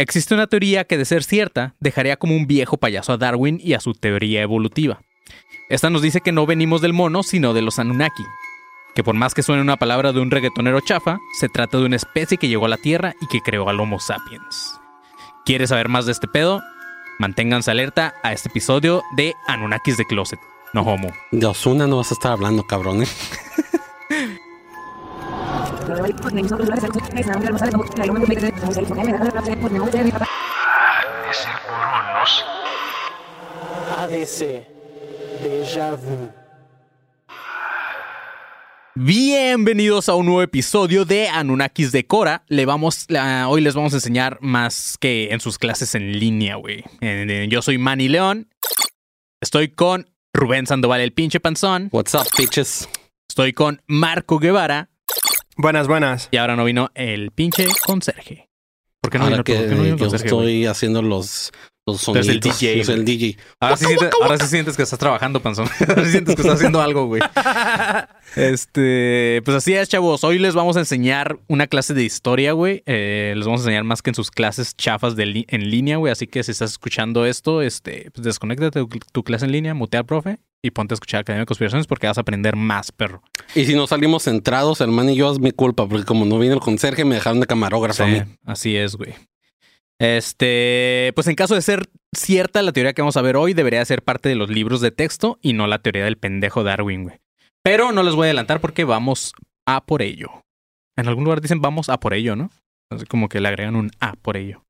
Existe una teoría que, de ser cierta, dejaría como un viejo payaso a Darwin y a su teoría evolutiva. Esta nos dice que no venimos del mono, sino de los Anunnaki. Que por más que suene una palabra de un reggaetonero chafa, se trata de una especie que llegó a la Tierra y que creó al Homo sapiens. ¿Quieres saber más de este pedo? Manténganse alerta a este episodio de Anunnakis de Closet, no homo. De Osuna no vas a estar hablando, cabrón. ¿eh? ADC. Déjà vu. Bienvenidos a un nuevo episodio de Anunnakis de Cora. Le vamos, la- hoy les vamos a enseñar más que en sus clases en línea, güey. Yo soy Manny León. Estoy con Rubén Sandoval, el pinche panzón. What's up, bitches? Estoy con Marco Guevara. Buenas, buenas. Y ahora no vino el pinche conserje. ¿Por qué no Ahora vino, que por qué no vino el yo conserje, güey? estoy haciendo los, los el sonidos. DJ, Yo soy el. DJ. Ahora sí, sientes, ahora sí sientes que estás trabajando, panzón. Ahora sí sientes que estás haciendo algo, güey. Este, pues así es, chavos. Hoy les vamos a enseñar una clase de historia, güey. Eh, les vamos a enseñar más que en sus clases chafas de li- en línea, güey. Así que si estás escuchando esto, este, pues desconéctate tu, tu clase en línea, mutea al profe y ponte a escuchar Academia de Conspiraciones porque vas a aprender más, perro. Y si no salimos centrados, hermano y yo, es mi culpa, porque como no vino el conserje, me dejaron de camarógrafo a Sí, mí. así es, güey. Este, pues en caso de ser cierta la teoría que vamos a ver hoy, debería ser parte de los libros de texto y no la teoría del pendejo Darwin, güey. Pero no les voy a adelantar porque vamos a por ello. En algún lugar dicen vamos a por ello, ¿no? Así como que le agregan un a por ello.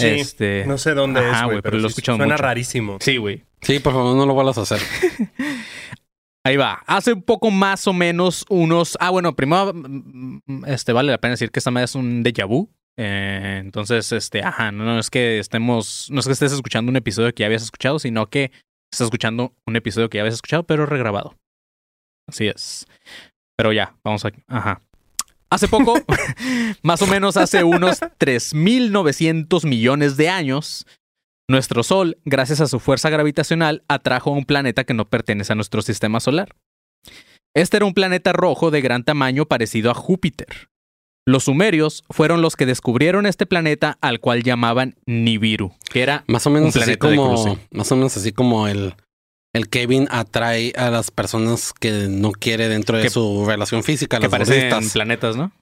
Sí, Este, No sé dónde Ajá, es, güey, güey, pero pero, lo he sí escuchado suena mucho. rarísimo. Sí, güey. Sí, por favor, no lo vuelvas a hacer. Ahí va. Hace un poco más o menos unos. Ah, bueno, primero mm, mm, este, vale la pena decir que esta madre es un déjà vu. Eh, entonces, este, ajá, no, no es que estemos. No es que estés escuchando un episodio que ya habías escuchado, sino que estás escuchando un episodio que ya habías escuchado, pero regrabado. Así es. Pero ya, vamos a. Ajá. Hace poco, más o menos hace unos 3.900 millones de años, nuestro Sol, gracias a su fuerza gravitacional, atrajo a un planeta que no pertenece a nuestro sistema solar. Este era un planeta rojo de gran tamaño parecido a Júpiter. Los sumerios fueron los que descubrieron este planeta al cual llamaban Nibiru, que era Más o menos Un así planeta de como, cruce. más o menos así como el, el Kevin atrae a las personas que no quiere dentro de Que- su relación física, que parecen planetas, ¿no?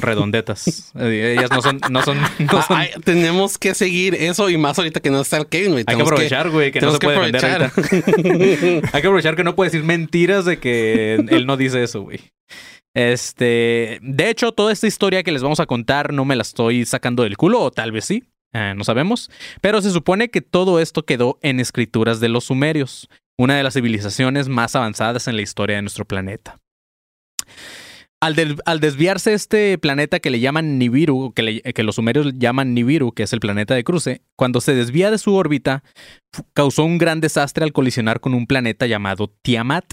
Redondetas. Eh, Ellas no son, no son, no son. Ah, ay, tenemos que seguir eso y más ahorita que no está el Kevin, güey. hay que aprovechar, güey, que, no se puede vender. Hay que aprovechar que no puede decir mentiras de que él no dice eso, güey. Este, de hecho, toda esta historia que les vamos a contar no me la estoy sacando del culo, o tal vez sí, eh, no sabemos. Pero se supone que todo esto quedó en escrituras de los sumerios, una de las civilizaciones más avanzadas en la historia de nuestro planeta. Al, desviarse este planeta que le llaman Nibiru, que, los sumerios llaman Nibiru, que es el planeta de cruce, cuando se desvía de su órbita, causó un gran desastre al colisionar con un planeta llamado Tiamat,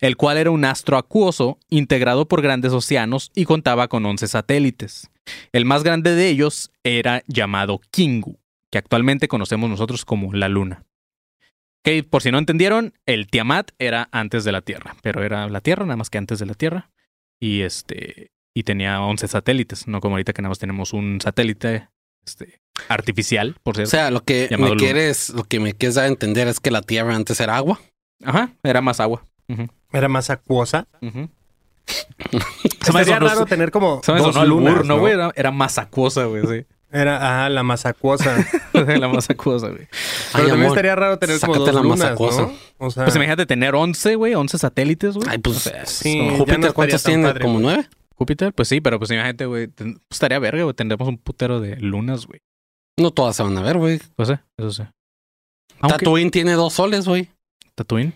el cual era un astro acuoso integrado por grandes océanos y contaba con 11 satélites. El más grande de ellos era llamado Kingu, que actualmente conocemos nosotros como la Luna. Que por si no entendieron, el Tiamat era antes de la Tierra, pero era la Tierra nada más que antes de la Tierra y este y tenía 11 satélites, no como ahorita que nada más tenemos un satélite este artificial, por O cierto. sea, lo que me quieres, lo que me quieres dar a entender es que la Tierra antes era agua. Ajá, era más agua. Era más acuosa. Se me hacía raro tener como Se me dos lunas, burro, ¿no, güey? Era, era más acuosa, güey, sí. Era, ah, la más acuosa. la más acuosa, güey. Pero Ay, también amor, estaría raro tener como dos la lunas, masacuosa. ¿no? O sea, Pues imagínate tener 11, güey, 11 satélites, güey. Ay, pues O sea, sí, no. no Júpiter, estaría ¿cuántos tiene? padre, ¿Como güey. nueve? Júpiter, pues sí, pero pues imagínate, güey. pues estaría verga, güey. Tendremos un putero de lunas, güey. No todas se van a ver, güey. Pues sí, eso sí. Aunque- Tatooine tiene dos soles, güey. Tatooine.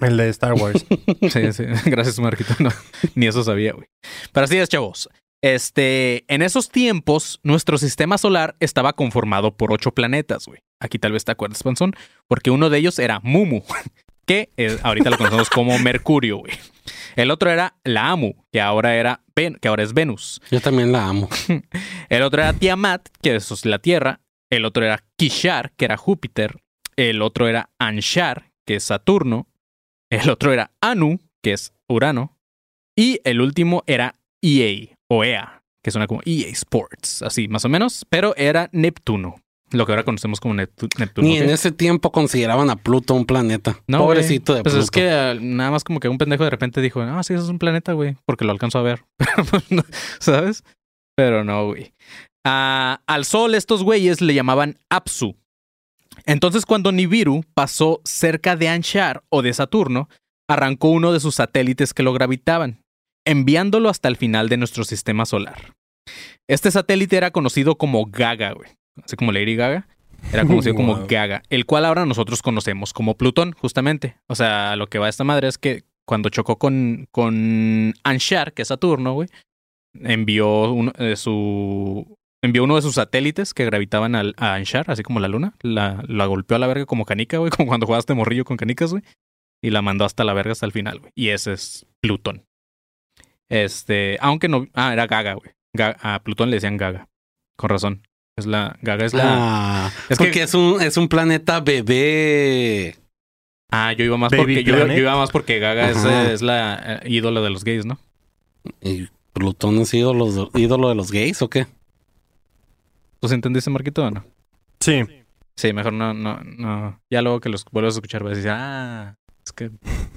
El de Star Wars. Sí, sí. Gracias, Marquito. No, ni eso sabía, güey. Pero así es, chavos. Este, en esos tiempos, nuestro sistema solar estaba conformado por ocho planetas, güey. Aquí tal vez te acuerdas, Panzón, porque uno de ellos era Mumu, que eh, ahorita lo conocemos como Mercurio, güey. El otro era la Amu, que ahora era Ven- que ahora es Venus. Yo también la amo. El otro era Tiamat, que eso es la Tierra. El otro era Kishar, que era Júpiter. El otro era Anshar, que es Saturno. El otro era Anu, que es Urano. Y el último era EA, o EA, que suena como EA Sports, así más o menos. Pero era Neptuno, lo que ahora conocemos como Neptu- Neptuno. Ni en ese tiempo consideraban a Pluto un planeta. No, Pobrecito de Pues Pluto. es que eh, nada más como que un pendejo de repente dijo, ah, sí, eso es un planeta, güey, porque lo alcanzo a ver. ¿Sabes? Pero no, güey. Ah, al Sol estos güeyes le llamaban Apsu. Entonces cuando Nibiru pasó cerca de Anshar o de Saturno, arrancó uno de sus satélites que lo gravitaban, enviándolo hasta el final de nuestro sistema solar. Este satélite era conocido como Gaga, güey. Así como Lady Gaga. Era conocido como. Gaga, el cual ahora nosotros conocemos como Plutón, justamente. O sea, lo que va a esta madre es que cuando chocó con, con Anshar, que es Saturno, güey, envió uno, eh, su envió uno de sus satélites que gravitaban al, a Anshar, así como la luna. La, la golpeó a la verga como canica, güey, como cuando jugaste morrillo con canicas, güey. Y la mandó hasta la verga hasta el final, güey. Y ese es Plutón. Este, aunque no. Ah, era Gaga, güey. A Plutón le decían Gaga. Con razón. Es la. Gaga es la. Ah, Es que- es un, es un planeta bebé. Ah, yo iba más Baby porque. Yo, iba más porque Gaga es, es la eh, ídola de los gays, ¿no? ¿Y Plutón es ídolo, ídolo de los gays o qué? ¿Tú sí entendiste, Marquito, o no? Sí. Sí, mejor no, no, no. Ya luego que los vuelvas a escuchar vas a decir, ah, es que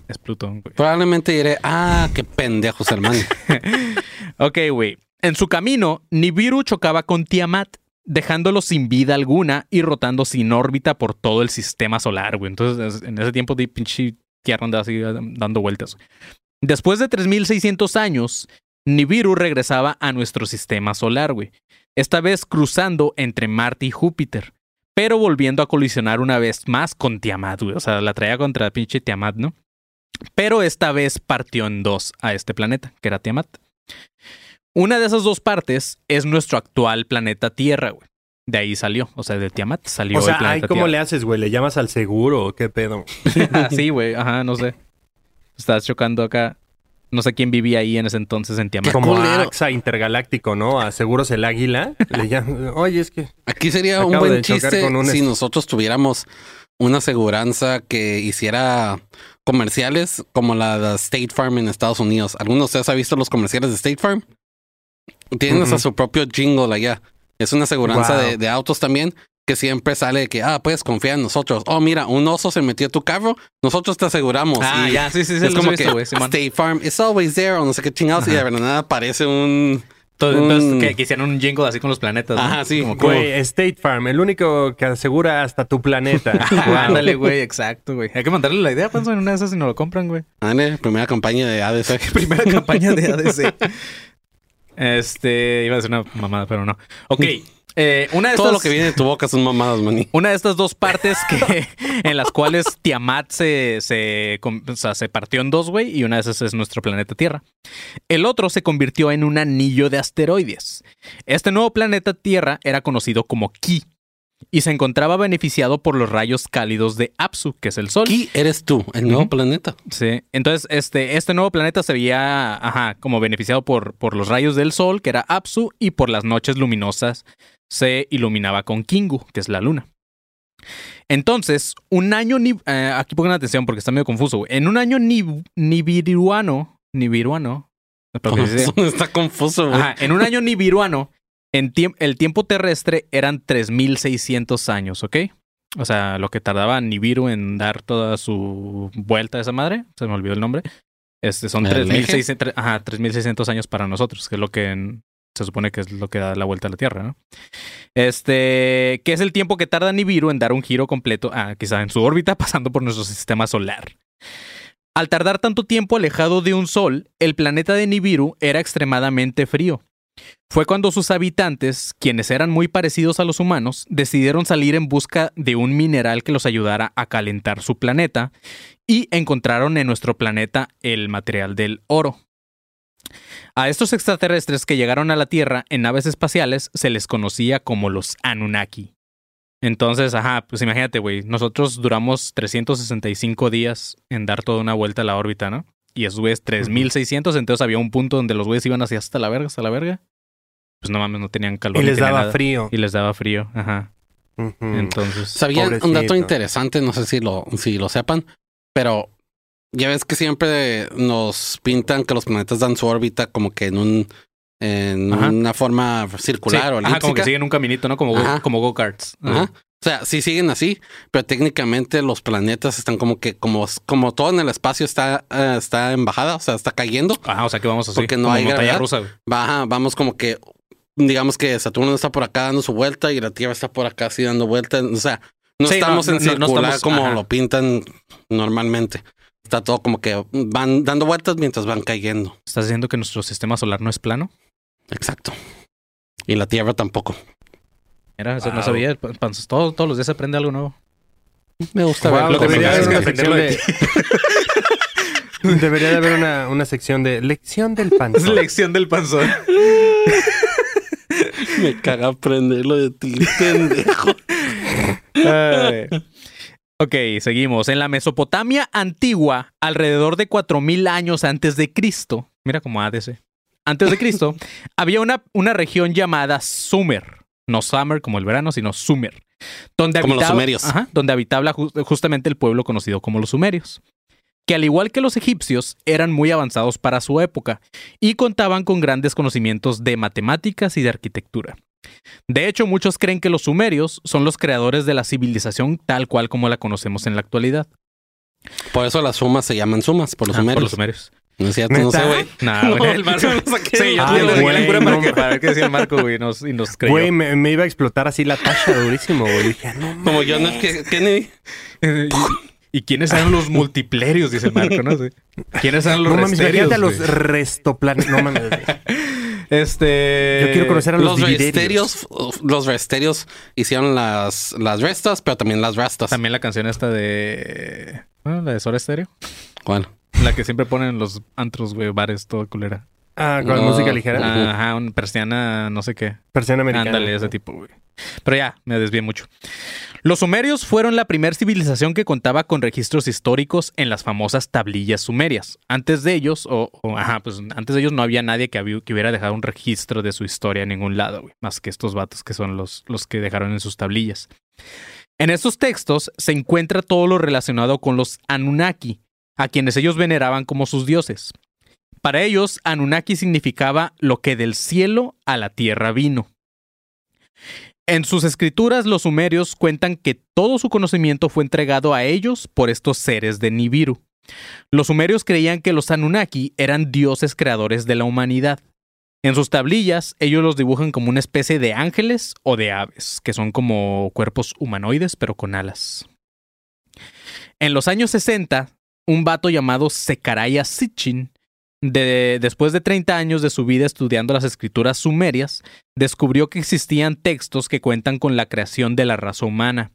es Plutón, güey. Probablemente diré, ah, qué pendejos, hermano. Ok, güey. En su camino, Nibiru chocaba con Tiamat, dejándolo sin vida alguna y rotando sin órbita por todo el sistema solar, güey. Entonces, es- en ese tiempo de pinche tierra andaba así eh, dando vueltas. Después de 3600 años, Nibiru regresaba a nuestro sistema solar, güey. Esta vez cruzando entre Marte y Júpiter, pero volviendo a colisionar una vez más con Tiamat, güey. O sea, la traía contra pinche Tiamat, ¿no? Pero esta vez partió en dos a este planeta, que era Tiamat. Una de esas dos partes es nuestro actual planeta Tierra, güey. De ahí salió, o sea, de Tiamat salió O sea, el planeta ay, ¿cómo Tierra. le haces, güey? ¿Le llamas al seguro o qué pedo? sí, güey, ajá, no sé. Estás chocando acá. No sé quién vivía ahí en ese entonces en Tiamat. Como culero. AXA Intergaláctico, ¿no? A Seguros el Águila. Le llaman, oye, es que... Aquí sería un buen chiste un si nosotros tuviéramos una aseguranza que hiciera comerciales como la de State Farm en Estados Unidos. ¿Alguno de ustedes ha visto los comerciales de State Farm? Tienen hasta Ujú. su propio jingle allá. Es una aseguranza Wow. de, de autos también que siempre sale de que, ah, puedes confiar en nosotros. Oh, mira, un oso se metió a tu carro, nosotros te aseguramos. Ah, Y ya, sí, sí, sí, es como visto, que. State Farm is always there o no sé qué chingados y de la nada aparece un... Entonces, un- que, que hicieron un jingle así con los planetas. ¿no? Ajá, sí. Como Güey, State Farm, el único que asegura hasta tu planeta. Ándale, güey, exacto, güey. Hay que mandarle la idea, Panzo, en una de esas si no lo compran, güey. Ándale, primera campaña de ADC. Primera campaña de ADC. Este, iba a decir una mamada, pero no. Ok, eh, una de Todo estas... lo que viene de tu boca son mamadas, maní. Una de estas dos partes que en las cuales Tiamat se, se, com- o sea, se partió en dos, güey, y una de esas es nuestro planeta Tierra. El otro se convirtió en un anillo de asteroides. Este nuevo planeta Tierra era conocido como Ki y se encontraba beneficiado por los rayos cálidos de Apsu, que es el Sol. Aquí eres tú, el nuevo planeta. Sí. Entonces, este, este nuevo planeta se veía ajá, como beneficiado por, por los rayos del Sol, que era Apsu, y por las noches luminosas se iluminaba con Kingu, que es la luna. Entonces, un año... ni- eh, aquí pongan atención porque está medio confuso. En un año ni, nibiruano... Nibiruano... está confuso. Ajá, en un año nibiruano, en el tiempo terrestre eran 3600 años, ¿ok? O sea, lo que tardaba Nibiru en dar toda su vuelta a esa madre, se me olvidó el nombre. Este, son ¿El 3600, ajá, 3600 años para nosotros, que es lo que en- se supone que es lo que da la vuelta a la Tierra, ¿no? Este, que es el tiempo que tarda Nibiru en dar un giro completo, ah, quizá en su órbita, pasando por nuestro sistema solar. Al tardar tanto tiempo alejado de un sol, el planeta de Nibiru era extremadamente frío. Fue cuando sus habitantes, quienes eran muy parecidos a los humanos, decidieron salir en busca de un mineral que los ayudara a calentar su planeta y encontraron en nuestro planeta el material del oro. A estos extraterrestres que llegaron a la Tierra en naves espaciales se les conocía como los Anunnaki. Entonces, ajá, pues imagínate, güey, nosotros duramos 365 días en dar toda una vuelta a la órbita, ¿no? Y esos güeyes 3600, entonces había un punto donde los güeyes iban hacia hasta la verga, hasta la verga. Pues no mames, no tenían calor. Y les daba nada. frío. Y les daba frío, ajá. Entonces, Sabía un dato interesante, no sé si lo, si lo sepan, pero ya ves que siempre nos pintan que los planetas dan su órbita como que en un en Ajá. una forma circular Sí, o ajá, como que siguen un caminito, ¿no? Como, go- como go-karts. Ajá. O sea, sí siguen así, pero técnicamente los planetas están como que, como, como todo en el espacio está, eh, está en bajada, o sea, está cayendo. Ajá, o sea que vamos así. Porque no como hay gravedad. rusa. Baja, vamos como que, digamos que Saturno está por acá dando su vuelta y la Tierra está por acá así dando vuelta. O sea, no Sí, estamos no, en no, no circular estamos- como lo pintan normalmente. Está todo como que van dando vueltas mientras van cayendo. ¿Estás diciendo que nuestro sistema solar no es plano? Exacto. Y la Tierra tampoco. Era, eso no Wow. sabía. Pan- Panzos, todo- todos los días se aprende algo nuevo. Me gusta Wow, ver lo que me debería haber es una sección de... Debería de haber una, una sección de lección del panzón. Lección del panzón. Me caga aprenderlo de ti, pendejo. Ay. Ok, seguimos. En la Mesopotamia antigua, alrededor de 4000 años antes de Cristo, mira como ADC. Antes de Cristo, había una, una región llamada Sumer. No Summer como el verano, sino Sumer. Donde Como los habitaba- sumerios. Ajá, donde habitaba ju- justamente el pueblo conocido como los sumerios. Que al igual que los egipcios, eran muy avanzados para su época y contaban con grandes conocimientos de matemáticas y de arquitectura. De hecho, muchos creen que los sumerios son los creadores de la civilización tal cual como la conocemos en la actualidad. Por eso las sumas se llaman sumas, por los Ah, sumerios. Por los sumerios. No es cierto, no sé, güey. Nah, güey, No, el Marco. yo Sí, yo de la güey, para, no que, para ver qué decía el Marco, güey, y nos, y nos creyó. Güey, me, me iba a explotar así la tacha durísimo, güey. Dije, no Como John F. Kennedy. ¿Y quiénes eran los multiplerios? Dice el Marco, ¿no? Sí. ¿Quiénes eran los No mames, resterios? a los güey? restoplanes. No mames. Este. Yo quiero conocer a los, Los resterios, los resterios hicieron las, las restas, pero también las rastas. También la canción esta de. Bueno, la de Soda Stereo. ¿Cuál? La que siempre ponen en los antros, güey, bares, todo culera. Ah, con No. música ligera. Ah. Ajá, un persiana, no sé qué. Persiana americana. Ándale, ese tipo, güey. Pero ya, me desvié mucho. Los sumerios fueron la primera civilización que contaba con registros históricos en las famosas tablillas sumerias. Antes de ellos, o, ajá, pues antes de ellos no había nadie que, hubiera dejado un registro de su historia en ningún lado. Más que estos vatos que son los, los que dejaron en sus tablillas. En estos textos se encuentra todo lo relacionado con los Anunnaki, a quienes ellos veneraban como sus dioses. Para ellos, Anunnaki significaba lo que del cielo a la tierra vino. En sus escrituras, los sumerios cuentan que todo su conocimiento fue entregado a ellos por estos seres de Nibiru. Los sumerios creían que los Anunnaki eran dioses creadores de la humanidad. En sus tablillas, ellos los dibujan como una especie de ángeles o de aves, que son como cuerpos humanoides pero con alas. En los años 60, un vato llamado Sekaraya Sitchin, de, después de 30 años de su vida estudiando las escrituras sumerias, descubrió que existían textos que cuentan con la creación de la raza humana.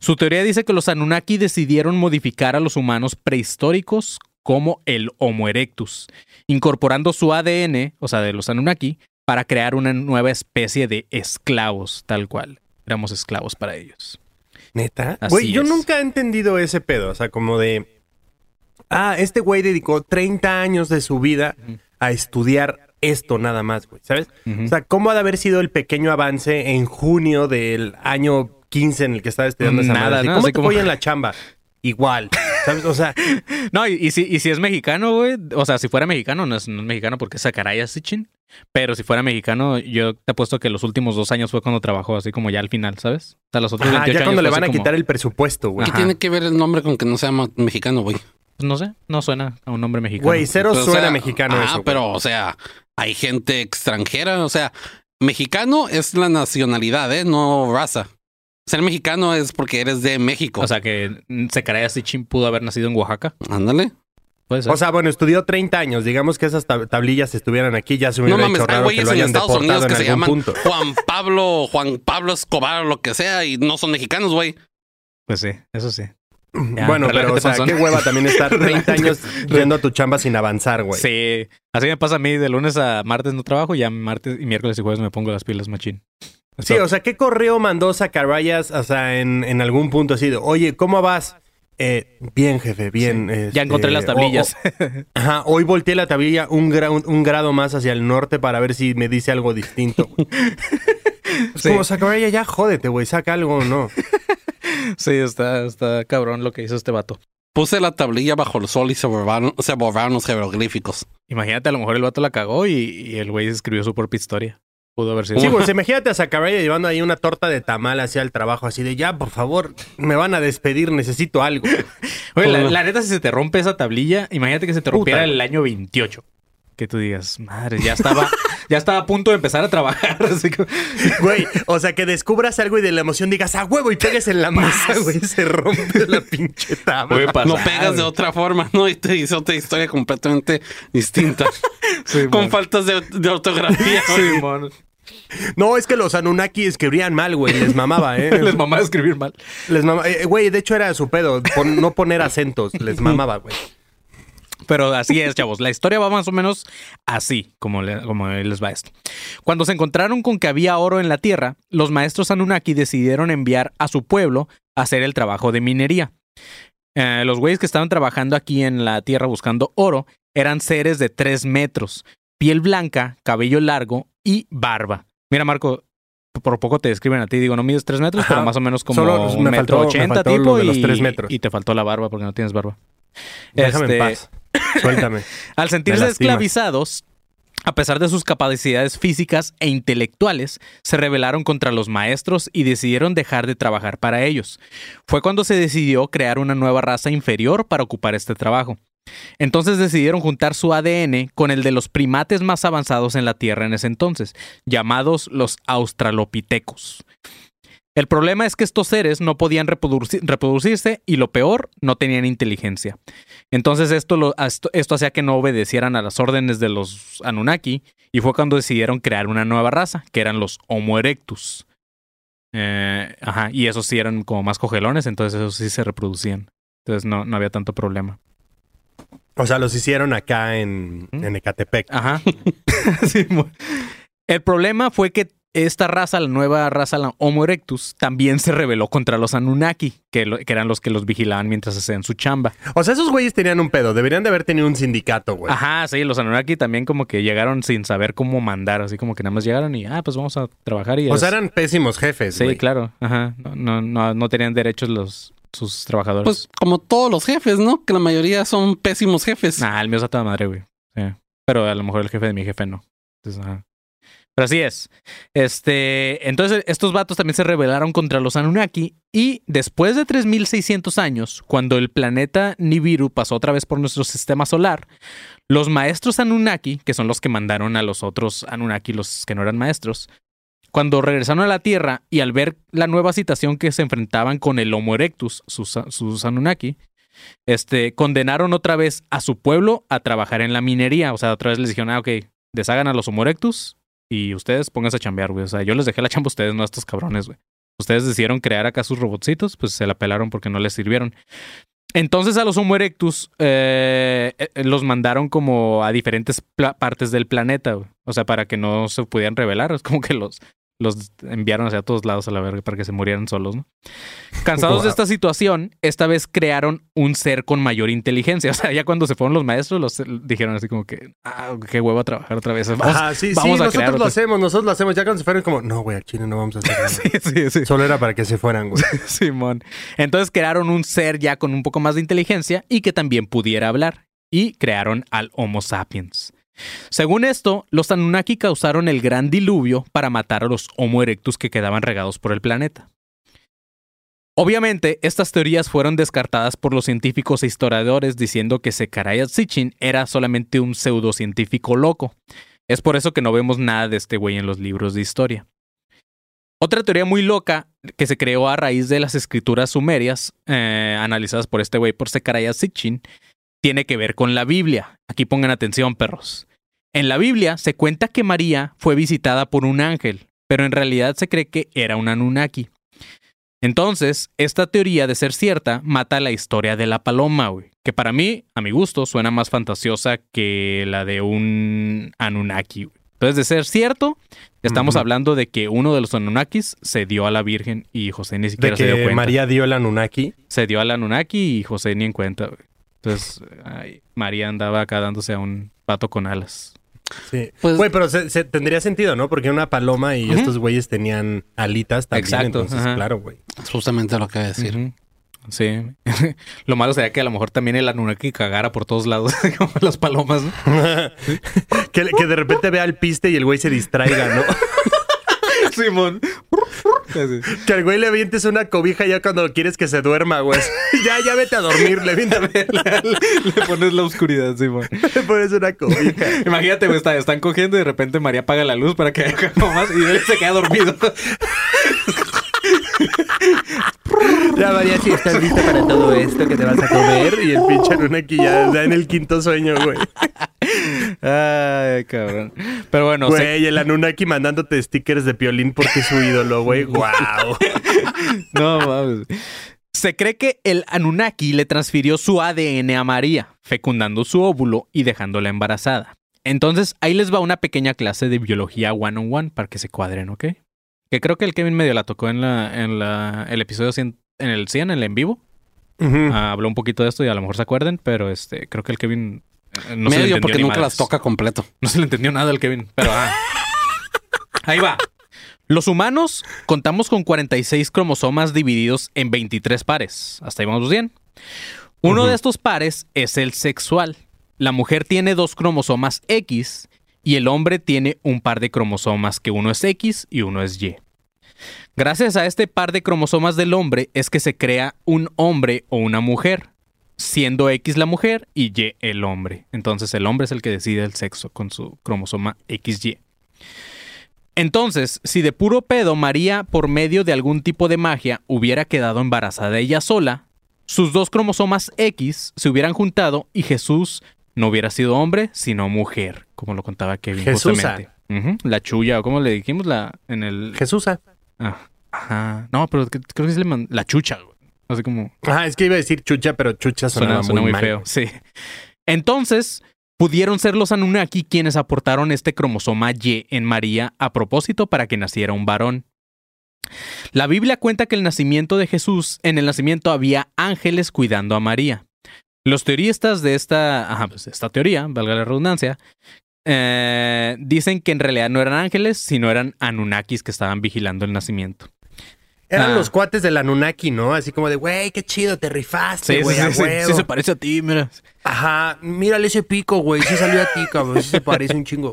Su teoría dice que los Anunnaki decidieron modificar a los humanos prehistóricos como el Homo erectus, incorporando su ADN, o sea, de los Anunnaki, para crear una nueva especie de esclavos, tal cual. Éramos esclavos para ellos. ¿Neta? Güey, yo nunca he entendido ese pedo. O sea, como de... Ah, este güey dedicó 30 años de su vida a estudiar esto nada más, güey. ¿Sabes? O sea, ¿cómo ha de haber sido el pequeño avance en junio del año 15 en el que estaba estudiando esa Nada, madre? ¿no? ¿Cómo te como- fue en la chamba? Igual. ¿Sabes? O sea, No, y, y si, y si es mexicano, güey, o sea, si fuera mexicano, no es, no es mexicano porque es Sakaraya Sitchin, pero si fuera mexicano, yo te apuesto que los últimos dos años fue cuando trabajó, así como ya al final, ¿sabes? O sea, los otros ah, 28 ya cuando años le van a como- quitar el presupuesto, güey. ¿Qué Ajá. tiene que ver el nombre con que no sea mexicano, güey? Pues no sé, no suena a un nombre mexicano. Güey, cero Pero, o suena sea, mexicano ah, eso. pero, o sea, hay gente extranjera. O sea, mexicano es la nacionalidad, ¿eh? No raza. Ser mexicano es porque eres de México. O sea, que mm, Sakaraya Sitchin pudo haber nacido en Oaxaca, ándale. puede ser. O sea, bueno, estudió 30 años. Digamos que esas tab- tablillas estuvieran aquí, ya se me No hubiera mames, hecho hay raro que lo en Estados Unidos que se algún llaman punto. Juan Pablo, Juan Pablo Escobar o lo que sea y no son mexicanos, güey. pues sí, eso sí. Ya, bueno, pero o sea, panzón. qué hueva también estar 30 años yendo a tu chamba sin avanzar, güey. Sí, así me pasa a mí de lunes a martes no trabajo, ya martes y miércoles y jueves me pongo las pilas machín. Sí, o sea, ¿qué correo mandó Zacarías, o sea, en, en algún punto así de, oye, ¿cómo vas? Eh, bien, jefe, bien. ya este, encontré las tablillas. ajá, hoy volteé la tablilla un, gra- un grado más hacia el norte para ver si me dice algo distinto. güey. Es Sí. como, Zacarías, ya jódete, güey, saca algo o no. sí, está, está cabrón lo que hizo este vato. Puse la tablilla bajo el sol y se borraron, se borraron los jeroglíficos. Imagínate, a lo mejor el vato la cagó y, y el güey escribió su propia historia. Pudo haber sido. Sí, pues imagínate a Zacarías llevando ahí una torta de tamal hacia el trabajo, así de, ya, por favor, me van a despedir, necesito algo. Oye, la, la neta, si se te rompe esa tablilla, imagínate que se te rompiera el año 28. Que tú digas, madre, ya estaba, ya estaba a punto de empezar a trabajar. Así que, Güey, o sea, que descubras algo y de la emoción digas, a huevo, y pegues en la mesa, güey, se rompe la pinche tabla. No pegas de otra forma, ¿no? Y te dice otra historia completamente distinta. Sí, con faltas de, de ortografía. Sí. No, es que los Anunnaki escribían mal, güey, les mamaba, ¿eh? Les mamá escribir mal. Les mamaba. eh, Güey, de hecho era su pedo, pon- no poner acentos, les mamaba, güey. Pero así es, chavos. La historia va más o menos así, como, le- como les va esto. Cuando se encontraron con que había oro en la tierra, los maestros Anunnaki decidieron enviar a su pueblo a hacer el trabajo de minería. Eh, los güeyes que estaban trabajando aquí en la tierra buscando oro eran seres de 3 metros, piel blanca, cabello largo y barba. Mira, Marco, por poco te describen a ti. Digo, no mides 3 metros, Ajá. pero más o menos como Solo un me metro faltó- me ochenta faltó lo tipo de los y, tres metros. y te faltó la barba porque no tienes barba. Déjame Este, en paz. Suéltame. Al sentirse esclavizados, a pesar de sus capacidades físicas e intelectuales, se rebelaron contra los maestros y decidieron dejar de trabajar para ellos. Fue cuando se decidió crear una nueva raza inferior para ocupar este trabajo. Entonces decidieron juntar su ADN con el de los primates más avanzados en la Tierra en ese entonces, llamados los australopitecos. El problema es que estos seres no podían reproduci- reproducirse y lo peor, no tenían inteligencia. Entonces esto, lo- esto, esto hacía que no obedecieran a las órdenes de los Anunnaki y fue cuando decidieron crear una nueva raza, que eran los Homo erectus. Eh, ajá, y esos sí eran como más cogelones, entonces esos sí se reproducían. Entonces no, no había tanto problema. O sea, los hicieron acá en, en Ecatepec. Ajá. Sí, el problema fue que esta raza, la nueva raza, la Homo erectus, también se rebeló contra los Anunnaki, que, lo- que eran los que los vigilaban mientras hacían su chamba. O sea, esos güeyes tenían un pedo. Deberían de haber tenido un sindicato, güey. Ajá, sí, los Anunnaki también como que llegaron sin saber cómo mandar, así como que nada más llegaron y, ah, pues vamos a trabajar y... O es- sea, eran pésimos jefes, Sí, güey. claro, ajá. No, no, no, no tenían derechos los sus trabajadores. Pues como todos los jefes, ¿no? Que la mayoría son pésimos jefes. Nah, el mío es a toda madre, güey. Sí. Pero a lo mejor el jefe de mi jefe no. Entonces, ajá. Pero así es. Este, entonces estos vatos también se rebelaron contra los Anunnaki y después de 3600 años, cuando el planeta Nibiru pasó otra vez por nuestro sistema solar, los maestros Anunnaki, que son los que mandaron a los otros Anunnaki, los que no eran maestros, cuando regresaron a la Tierra y al ver la nueva situación que se enfrentaban con el Homo erectus, sus, sus Anunnaki, este, condenaron otra vez a su pueblo a trabajar en la minería. O sea, otra vez les dijeron, ah, ok, deshagan a los Homo erectus y ustedes pónganse a chambear, güey. O sea, yo les dejé la chamba a ustedes, no a estos cabrones, güey. Ustedes decidieron crear acá sus robotcitos, pues se la pelaron porque no les sirvieron. Entonces a los Homo erectus eh, eh, los mandaron como a diferentes partes del planeta, güey. O sea, para que no se pudieran rebelar. Es como que los, los enviaron hacia todos lados a la verga para que se murieran solos, ¿no? Cansados de esta situación, esta vez crearon un ser con mayor inteligencia. O sea, ya cuando se fueron los maestros, los dijeron así como que, ah, qué huevo a trabajar otra vez. Vamos, Ajá, sí, vamos sí, a nosotros crear lo otro- hacemos, nosotros lo hacemos. Ya cuando se fueron, como, no, güey, al chile no vamos a hacer nada. Sí, sí, sí. Solo era para que se fueran, güey. Simón. Entonces crearon un ser ya con un poco más de inteligencia y que también pudiera hablar. Y crearon al Homo sapiens. Según esto, los Anunnaki causaron el gran diluvio para matar a los Homo erectus que quedaban regados por el planeta. Obviamente, estas teorías fueron descartadas por los científicos e historiadores diciendo que Zecharia Sitchin era solamente un pseudocientífico loco. Es por eso que no vemos nada de este güey en los libros de historia. Otra teoría muy loca que se creó a raíz de las escrituras sumerias eh, analizadas por este güey por Zecharia Sitchin tiene que ver con la Biblia. Aquí pongan atención, perros. En la Biblia se cuenta que María fue visitada por un ángel, pero en realidad se cree que era un Anunnaki. Entonces, esta teoría de ser cierta mata la historia de la paloma, güey. Que para mí, a mi gusto, suena más fantasiosa que la de un Anunnaki. güey. Entonces, de ser cierto, estamos hablando de que uno de los Anunnakis se dio a la Virgen y José ni De siquiera se dio que cuenta. María dio el Anunnaki. Se dio al Anunnaki y José ni en cuenta, güey. Entonces, ay, María andaba acá dándose a un pato con alas. Sí. Pues- Güey, pero se, se- tendría sentido, ¿no? Porque una paloma y estos güeyes tenían alitas también. Exacto, Entonces, ajá. claro, güey. Es justamente lo que voy a decir. Sí. Lo malo sería que a lo mejor también el Anunnaki cagara por todos lados, como las palomas, ¿no? que, que de repente vea el piste y el güey se distraiga, ¿no? Simón. que al güey le avientes una cobija ya cuando quieres que se duerma, güey. ya, ya vete a dormir, le avientas- Le pones la oscuridad, Simón. le pones una cobija. Imagínate, güey, está- están cogiendo y de repente María apaga la luz para que haya más y él se queda dormido. Ya, María, si estás lista para todo esto que te vas a comer. Y el pinche Anunnaki ya está en el quinto sueño, güey. Ay, cabrón. Pero bueno, se- Güey, el Anunnaki mandándote stickers de piolín porque es su ídolo, güey. Wow. no mames. Se cree que el Anunnaki le transfirió su ADN a María, fecundando su óvulo y dejándola embarazada. Entonces, ahí les va una pequeña clase de biología one on one para que se cuadren, ¿ok? Que creo que el Kevin medio la tocó en la, en la, el episodio 100, en el 100, en el en vivo. Ah, habló un poquito de esto y a lo mejor se acuerden, pero este, creo que el Kevin eh, no se le Medio entendió porque ni nunca madres. las toca completo. No se le entendió nada al Kevin, pero ah. Ahí va. Los humanos contamos con 46 cromosomas divididos en 23 pares. Hasta ahí vamos bien. Uno de estos pares es el sexual. La mujer tiene dos cromosomas X y el hombre tiene un par de cromosomas que uno es X y uno es Y. Gracias a este par de cromosomas del hombre es que se crea un hombre o una mujer, siendo X la mujer y Y el hombre. Entonces el hombre es el que decide el sexo con su cromosoma XY. Entonces, si de puro pedo María, por medio de algún tipo de magia, hubiera quedado embarazada ella sola, sus dos cromosomas X se hubieran juntado y Jesús no hubiera sido hombre, sino mujer, como lo contaba Kevin Jesusa. justamente. La chulla, o como le dijimos la en el Jesusa. Ah, ajá. No, pero creo que es la chucha, güey. Así como Ah, es que iba a decir chucha, pero chucha suena, suena muy, muy feo. Sí. Entonces, pudieron ser los Anunnaki quienes aportaron este cromosoma Y en María a propósito para que naciera un varón. La Biblia cuenta que el nacimiento de Jesús, en el nacimiento había ángeles cuidando a María. Los teoristas de esta, ajá, pues, esta teoría, valga la redundancia, eh, dicen que en realidad no eran ángeles, sino eran Anunnakis que estaban vigilando el nacimiento. Eran Ah. los cuates del Anunnaki, ¿no? Así como de, güey, qué chido, te rifaste, Sí, sí, güey, sí, a sí, huevo. sí se parece a ti, mira. Ajá, mírale ese pico, güey. Sí salió a ti, cabrón. Sí se parece un chingo.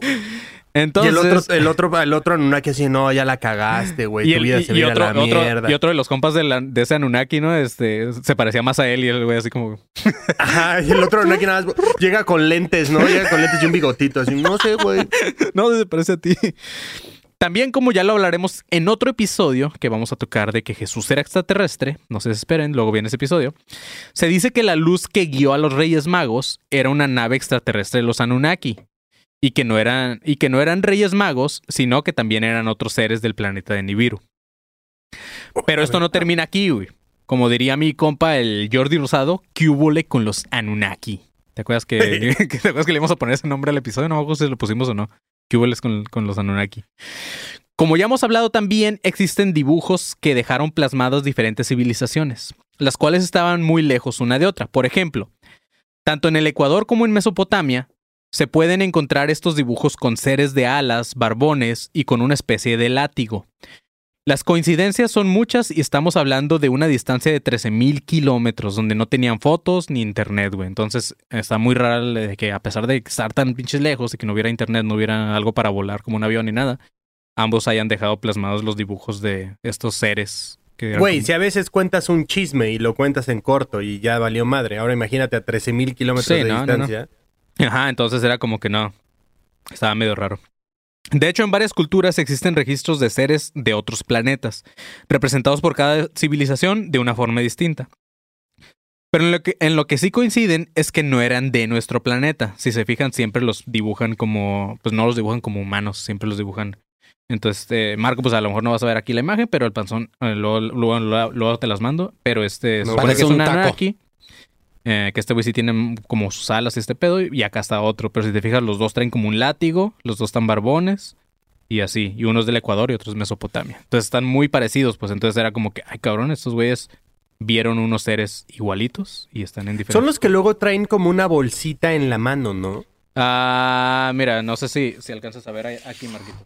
Entonces, y el otro, el otro, el otro Anunnaki así, no, ya la cagaste, güey. y, Tu el- vida y- se y otro, a la otro- mierda. y otro de los compas de, la- de ese Anunnaki, ¿no? Este, se parecía más a él y el güey así como... Ajá, y el otro Anunnaki nada más llega con lentes, ¿no? Llega con lentes y un bigotito, así, no sé, güey. no, se parece a ti. También, como ya lo hablaremos en otro episodio que vamos a tocar de que Jesús era extraterrestre, no se desesperen, luego viene ese episodio, se dice que la luz que guió a los Reyes Magos era una nave extraterrestre de los Anunnaki. Y que, no eran, y que no eran Reyes Magos, sino que también eran otros seres del planeta de Nibiru. Pero esto no termina aquí, güey. Como diría mi compa, el Jordi Rosado, ¿qué hubole con los Anunnaki? ¿Te acuerdas que, que- ¿te acuerdas que le íbamos a poner ese nombre al episodio? No me acuerdo si lo pusimos o no. ¿Qué hubo con, con los Anunnaki? Como ya hemos hablado también, existen dibujos que dejaron plasmados diferentes civilizaciones, las cuales estaban muy lejos una de otra. Por ejemplo, tanto en el Ecuador como en Mesopotamia, se pueden encontrar estos dibujos con seres de alas, barbones y con una especie de látigo. Las coincidencias son muchas y estamos hablando de una distancia de 13.000 kilómetros donde no tenían fotos ni internet, güey. Entonces está muy raro de que a pesar de estar tan pinches lejos y que no hubiera internet, no hubiera algo para volar como un avión ni nada, ambos hayan dejado plasmados los dibujos de estos seres. Güey, como- si a veces cuentas un chisme y lo cuentas en corto y ya valió madre. Ahora imagínate a 13.000 kilómetros Sí, de no, no, no. Ajá, entonces era como que no. Estaba medio raro. De hecho, en varias culturas existen registros de seres de otros planetas, representados por cada civilización de una forma distinta. Pero en lo, que, en lo que sí coinciden es que no eran de nuestro planeta. Si se fijan, siempre los dibujan como, pues no los dibujan como humanos, siempre los dibujan Entonces, este, Marco, pues a lo mejor no vas a ver aquí la imagen, pero el panzón, eh, luego, luego- luego- luego te las mando. Pero este, No, parece un taco. aquí. Eh, que este güey sí tiene como sus alas y este pedo, y acá está otro. Pero si te fijas, los dos traen como un látigo, los dos están barbones, y así. Y uno es del Ecuador y otro es Mesopotamia. Entonces están muy parecidos, pues entonces era como que, ay cabrón, estos güeyes vieron unos seres igualitos y están en diferentes. Son los que luego traen como una bolsita en la mano, ¿no? Ah, mira, no sé si, si alcanzas a ver aquí, Marquito.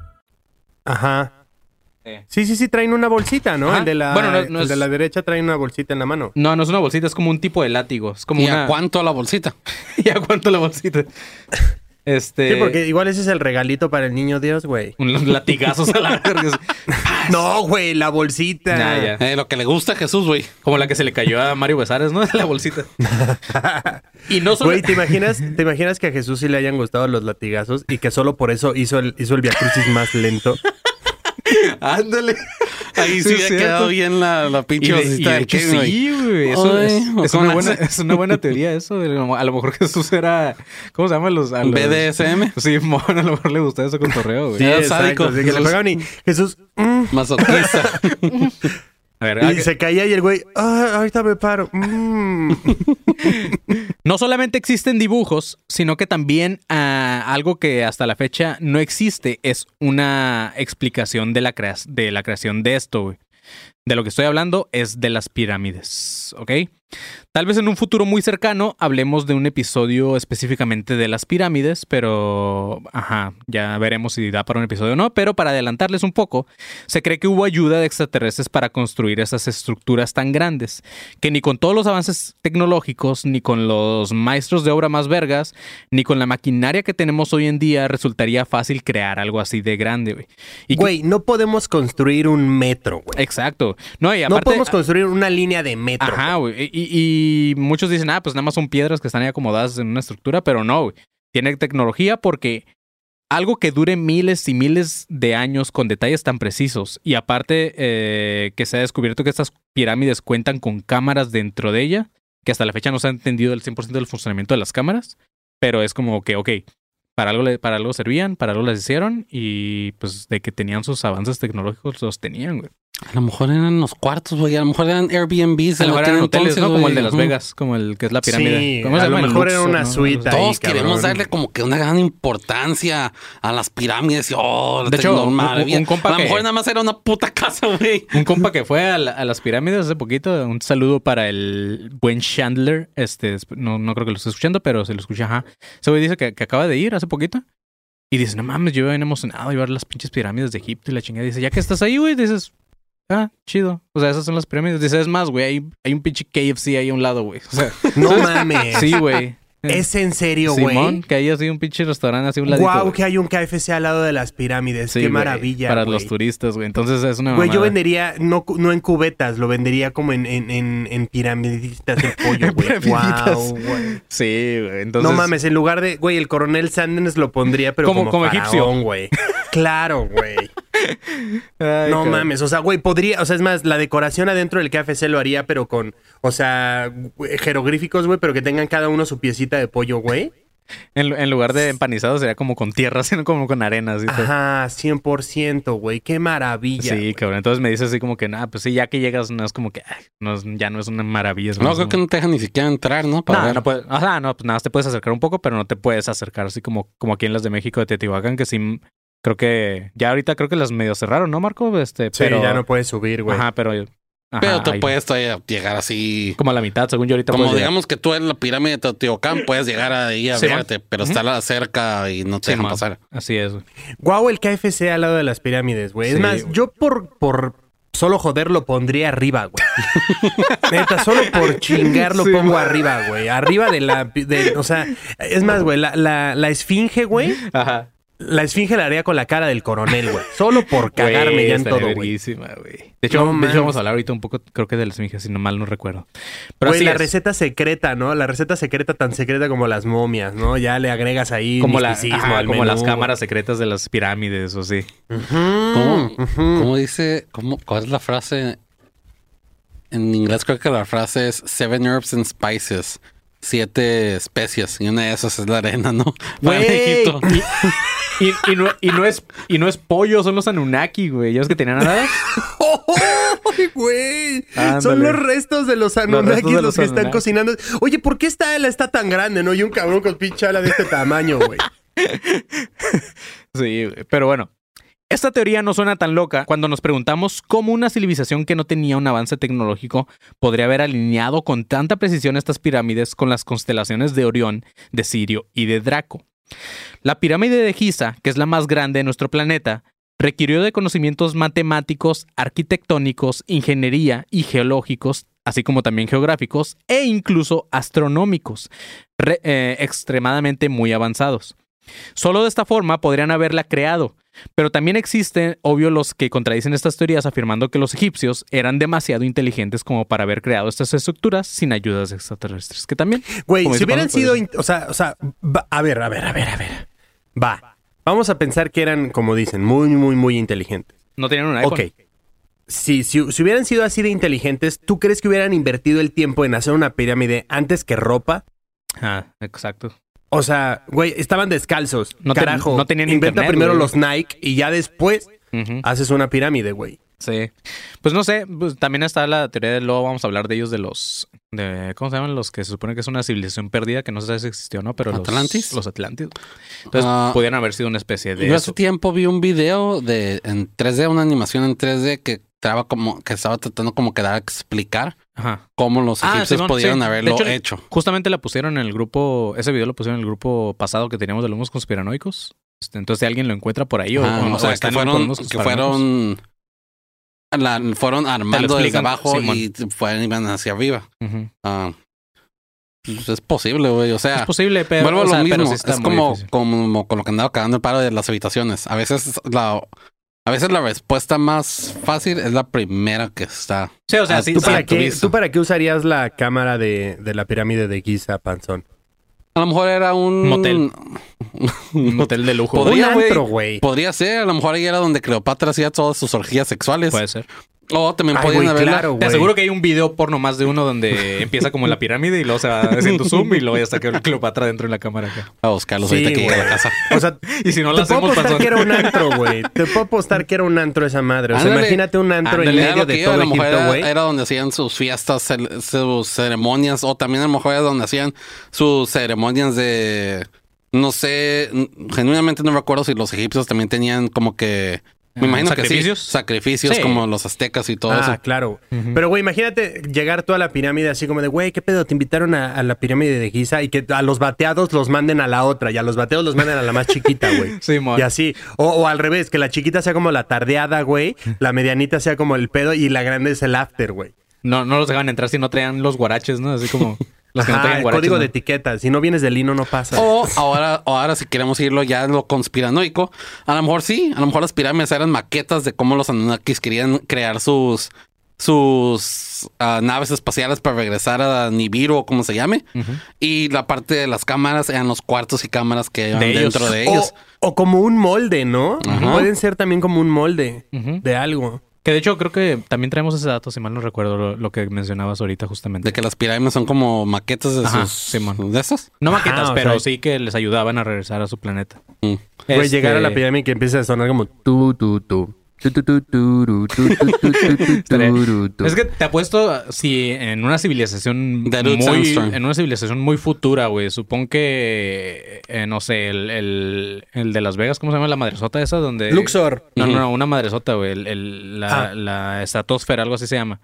Ajá. Sí. Sí, sí, traen una bolsita, ¿no? Ajá. El de la, Bueno, no- no el es- de la derecha trae una bolsita en la mano. No, no es una bolsita, es como un tipo de látigo. Es como ¿Y una. a cuánto la bolsita? ¿Y a cuánto la bolsita? Este. Sí, porque igual ese es el regalito para el niño Dios, güey. Unos latigazos a la verga. No, güey, la bolsita. Ya. Eh, lo que le gusta a Jesús, güey. Como la que se le cayó a Mario Besares, ¿no? La bolsita. y no solo. Güey, ¿te imaginas, ¿te imaginas que a Jesús sí le hayan gustado los latigazos y que solo por eso hizo el, hizo el viacrucis más lento? Ándale. Ahí sí, Sí, quedado bien la, la pinche de del Kevin, sí, güey. Eso Ay, es, es una buena, es una buena teoría eso. A lo mejor Jesús era... ¿Cómo se llama? Los, a los- BDSM. Sí, mon, a lo mejor le gustaba eso con torreo, güey. Sí, era sádico. así que le Jesús. pegaban y Jesús... mm, Masoquista. A ver, ah, y se caía y el güey... "Ah, ahorita me paro. mm". No solamente existen dibujos, sino que también ah, algo que hasta la fecha no existe es una explicación de la, de la creación de esto. De lo que estoy hablando es de las pirámides, ¿ok? Tal vez en un futuro muy cercano hablemos de un episodio específicamente de las pirámides, pero ajá, ya veremos si da para un episodio o no. Pero para adelantarles un poco, se cree que hubo ayuda de extraterrestres para construir esas estructuras tan grandes, que ni con todos los avances tecnológicos, ni con los maestros de obra más vergas, ni con la maquinaria que tenemos hoy en día resultaría fácil crear algo así de grande, güey. Que- Güey, no podemos construir un metro, güey. Exacto. No, y No aparte, podemos construir una línea de metro. Ajá, güey. Y, muchos dicen, ah, pues nada más son piedras que están ahí acomodadas en una estructura, pero no. Tiene tecnología porque algo que dure miles y miles de años con detalles tan precisos y aparte eh, que se ha descubierto que estas pirámides cuentan con cámaras dentro de ella, que hasta la fecha no se ha entendido el 100% del funcionamiento de las cámaras, pero es como que, ok, para algo, para algo servían, para algo las hicieron y pues de que tenían sus avances tecnológicos los tenían, güey. A lo mejor eran los cuartos, güey. A lo mejor eran Airbnbs. A lo mejor eran hoteles, entonces, ¿no? Como el de. Las. Vegas, como el que es la pirámide. Sí, ¿Cómo se a lo llama? Mejor era una ¿no? suite ahí, Todos cabrón. queremos darle como que una gran importancia a las pirámides. Y, oh, De hecho, tecnología. un- un compa a lo que- mejor nada más era una puta casa, güey. Un compa que fue a, la- a las pirámides hace poquito, un saludo para el buen Chandler. Este, no, no creo que lo esté escuchando, pero se lo escucha, ajá. Ese güey dice que, que acaba de ir hace poquito. Y dice, no mames, yo bien emocionado de ver las pinches pirámides de Egipto y la chingada. Dice, ya que estás ahí, güey, dices, ah, chido. O sea, esas son las pirámides. Dice, es más, güey, hay, hay un pinche KFC ahí a un lado, güey. O sea, No mames. sí, güey. ¿Es en serio, güey? Simón, que hay así un pinche restaurante así a un ladito. Wow, que hay un KFC al lado de las pirámides. Sí, Qué maravilla. Para los turistas, güey. Entonces es una Güey, yo vendería, no, no en cubetas, lo vendería como en, en, en, en piramiditas de pollo, güey. Wow, güey. Sí, güey. Entonces... No mames, en lugar de, güey, el coronel Sanders lo pondría, pero Como- como, como egipcio. faraón, güey. Claro, güey. Ay, No cabrón. mames, o sea, güey, podría, o sea, es más, la decoración adentro del KFC lo haría, pero con, o sea, jeroglíficos, güey, pero que tengan cada uno su piecita de pollo, güey. En, en lugar de empanizado sería como con tierra, sino como con arena. Así todo. Ajá, 100%, güey, qué maravilla. Sí, güey. cabrón. Entonces me dices así como que, nada, pues sí, ya que llegas, no es como que, ay, no es- ya no es una maravilla. es No, creo que no te dejan ni siquiera entrar, ¿no? Para No, ver. no puedes, o sea, no, pues nada, más te puedes acercar un poco, pero no te puedes acercar así como, como aquí en las de México de Teotihuacán, que sí, creo que, ya ahorita creo que las medio cerraron, ¿no, Marco? Este, Sí, pero, ya no puedes subir, güey. Ajá, pero, ajá, Pero tú ahí- puedes todavía llegar así. como a la mitad, según yo ahorita Como llegar. digamos que tú eres la pirámide de Teotihuacán, puedes llegar ahí a Sí, verte, pero está cerca y no te Sí, dejan man. pasar. Así es, güey. Guau, el KFC al lado de las pirámides, güey. Es más, yo por, por solo joder lo pondría arriba, güey. Neta, solo por chingar lo Sí, pongo man. arriba, güey. Arriba de la... de- o sea, es más, güey, la, la, la esfinge, güey. Ajá. La esfinge la haría con la cara del coronel, güey. Solo por cagarme ya en todo, güey. De hecho, No de hecho, vamos a hablar ahorita un poco, creo que de las esfinge, si no mal no recuerdo. Pero Güey, así la es. receta secreta, ¿no? La receta secreta tan secreta como las momias, ¿no? Ya le agregas ahí como, la, misticismo ajá, al como menú, las cámaras secretas de las pirámides, o sí. Ujú, ¿Cómo, ujú. cómo dice? Cómo, ¿Cuál es la frase? En inglés creo que la frase es Seven Herbs and Spices. Siete especias. Y una de esas es la arena, ¿no? Güey. Egipto. Y, y no, y, no es, y no es pollo, son los Anunnaki, güey. ¿Ya ves que tenían nada? ¡Ay, güey! Ándale. Son los restos de los Anunnakis restos los, que están Anunnaki. cocinando. Oye, ¿por qué esta ala está tan grande, no? Y un cabrón con pinche ala de este tamaño, güey. Sí, pero bueno. Esta teoría no suena tan loca cuando nos preguntamos cómo una civilización que no tenía un avance tecnológico podría haber alineado con tanta precisión estas pirámides con las constelaciones de Orión, de Sirio y de Draco. La pirámide de Giza, que es la más grande de nuestro planeta, requirió de conocimientos matemáticos, arquitectónicos, ingeniería y geológicos, así como también geográficos e incluso astronómicos, eh, extremadamente muy avanzados. Solo de esta forma podrían haberla creado, pero también existen, obvio, los que contradicen estas teorías afirmando que los egipcios eran demasiado inteligentes como para haber creado estas estructuras sin ayudas extraterrestres, que también... Güey, si hubieran sido... O sea, o sea, va- a ver, a ver, a ver, a ver. Va. Vamos a pensar que eran, como dicen, muy, muy, muy inteligentes. No tenían un iPhone. Ok. Si, si, si hubieran sido así de inteligentes, ¿tú crees que hubieran invertido el tiempo en hacer una pirámide antes que ropa? Ah, exacto. O sea, güey, estaban descalzos. No ten- Carajo. no tenían Inventa internet, primero güey. los Nike y ya después haces una pirámide, güey. Sí. Pues no sé, pues también está la teoría de luego vamos a hablar de ellos de los de ¿cómo se llaman? Los que se supone que es una civilización perdida que no se sabe si existió o no, pero los ¿Atlantis? los Atlantis. Entonces, Ah, pudieran haber sido una especie de Yo hace eso. tiempo vi un video de en 3D, una animación en 3D que estaba como que estaba tratando como que dar a explicar Ajá. cómo los Ah, egipcios sí. De haberlo hecho, hecho. Justamente la pusieron en el grupo, ese video lo pusieron en el grupo pasado que teníamos de los humos conspiranoicos. Este, Entonces, si alguien lo encuentra por ahí o, Ah, o- o sea, que fueron, que fueron, la- fueron armando desde abajo y fueron iban hacia arriba. Pues es posible, güey. O sea, Es posible, pero, vuelvo a lo sea, mismo. es como, difícil. como con lo que andaba cagando el paro de las habitaciones. A veces la, a veces la respuesta más fácil es la primera que está. Sí, o sea, Ah, sí, ¿Tú, sí, para qué. ¿Tú para qué usarías la cámara de, de la pirámide de Giza, Panzón? A lo mejor era un Motel. un hotel de lujo. Podría, Un güey. antro, güey. Podría ser, a lo mejor ahí era donde Cleopatra hacía todas sus orgías sexuales. Puede ser. O también Ay, podían güey, haberla- claro, Te güey. aseguro que hay un video porno más de uno donde empieza como en la pirámide y luego se va haciendo zoom y luego ya está que Cleopatra dentro de la cámara acá. a buscarlos Sí, ahorita que llegue a la güey. casa. O sea, Y si no lo te puedo hacemos, apostar que era un antro, güey. Te puedo apostar que era un antro esa madre. O sea, Ándale. imagínate un antro Ándale, en Era medio lo que de iba, a todo lo mejor Egipto, era, güey. era donde hacían sus fiestas, cel- sus ceremonias, o también a lo mejor era donde hacían sus ceremonias de, no sé, n- genuinamente no recuerdo si los egipcios también tenían como que, me imagino ¿sacrificios? que sí, sacrificios Sí. como los aztecas y todo Ah, eso. claro. Pero, güey, imagínate llegar tú a la pirámide así como de, güey, ¿qué pedo? Te invitaron a, a la pirámide de Giza y que a los bateados los manden a la otra y a los bateados los manden a la más chiquita, güey. Sí, mon. Y así. O, o al revés, que la chiquita sea como la tardeada, güey. La medianita sea como el pedo y la grande es el after, güey. No, no los dejaban entrar si no traían los guaraches, ¿no? Así como que no Ajá, el guaraches. código ¿no? de etiqueta. Si no vienes de lino, no pasa. O ahora, o ahora si queremos irlo ya en lo conspiranoico, a lo mejor sí, a lo mejor las pirámides eran maquetas de cómo los Anunnakis querían crear sus sus ah, naves espaciales para regresar a Nibiru o como se llame. Y la parte de las cámaras eran los cuartos y cámaras que iban De ellos. dentro de O, ellos. o como un molde, ¿no? Pueden ser también como un molde de algo. Que de hecho creo que también traemos ese dato, si mal no recuerdo, lo, lo que mencionabas ahorita justamente. De que las pirámides son como maquetas de Ajá, sus Simón. de esas. No Ajá, maquetas, o pero sea- sí que les ayudaban a regresar a su planeta. Mm. Güey, Este, llegar a la pirámide y que empiece a sonar como tu, tu, tu. Es que te apuesto si en una civilización muy en una civilización muy futura, güey. Supongo que eh, no sé, el, el, el de Las Vegas, ¿cómo se llama la madresota esa? Donde Luxor. No, no, no, una madresota, güey. El, el- la, Ah. la estratosfera, algo así se llama.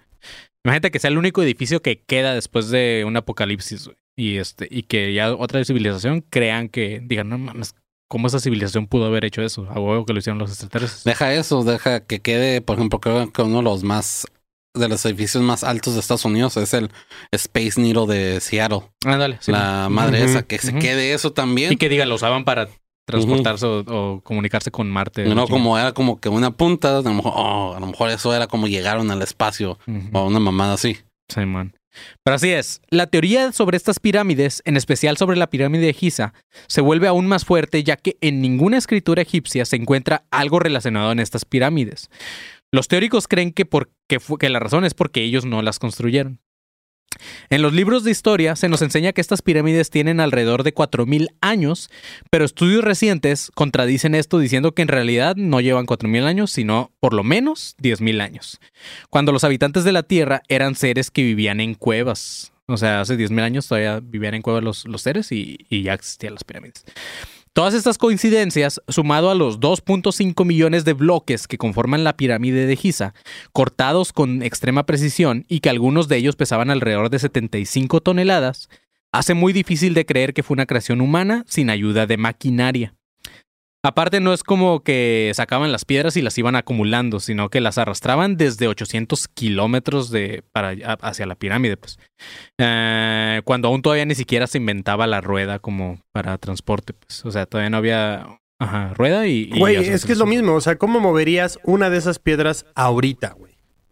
Imagínate que sea el único edificio que queda después de un apocalipsis, güey. Y este, y que ya otra civilización crean que, digan, no mames, ¿cómo esa civilización pudo haber hecho eso? A huevo que lo hicieron los extraterrestres. Deja eso, deja que quede, por ejemplo, creo que uno de los más de los edificios más altos de Estados Unidos es el Space Needle de Seattle. Ándale, sí. la madre esa, que se quede eso también. Y que digan, lo usaban para transportarse o, o comunicarse con Marte. No, como era como que una punta, a lo mejor, oh, a lo mejor eso era como llegaron al espacio o una mamada así. Simón. Pero así es, la teoría sobre estas pirámides, en especial sobre la pirámide de Giza, se vuelve aún más fuerte ya que en ninguna escritura egipcia se encuentra algo relacionado en estas pirámides. Los teóricos creen que, que la razón es porque ellos no las construyeron. En los libros de historia se nos enseña que estas pirámides tienen alrededor de 4.000 años, pero estudios recientes contradicen esto diciendo que en realidad no llevan 4.000 años, sino por lo menos 10.000 años cuando los habitantes de la Tierra eran seres que vivían en cuevas. O sea, hace 10.000 años todavía vivían en cuevas los, los seres y, y ya existían las pirámides. Todas estas coincidencias, sumado a los 2.5 millones de bloques que conforman la pirámide de Giza, cortados con extrema precisión y que algunos de ellos pesaban alrededor de 75 toneladas, hace muy difícil de creer que fue una creación humana sin ayuda de maquinaria. Aparte, no es como que sacaban las piedras y las iban acumulando, sino que las arrastraban desde 800 kilómetros de, para, hacia la pirámide, pues. Eh, cuando aún todavía ni siquiera se inventaba la rueda como para transporte, pues. O sea, todavía no había ajá, rueda y. Güey, es que es lo mismo. O sea, ¿cómo moverías una de esas piedras ahorita, güey?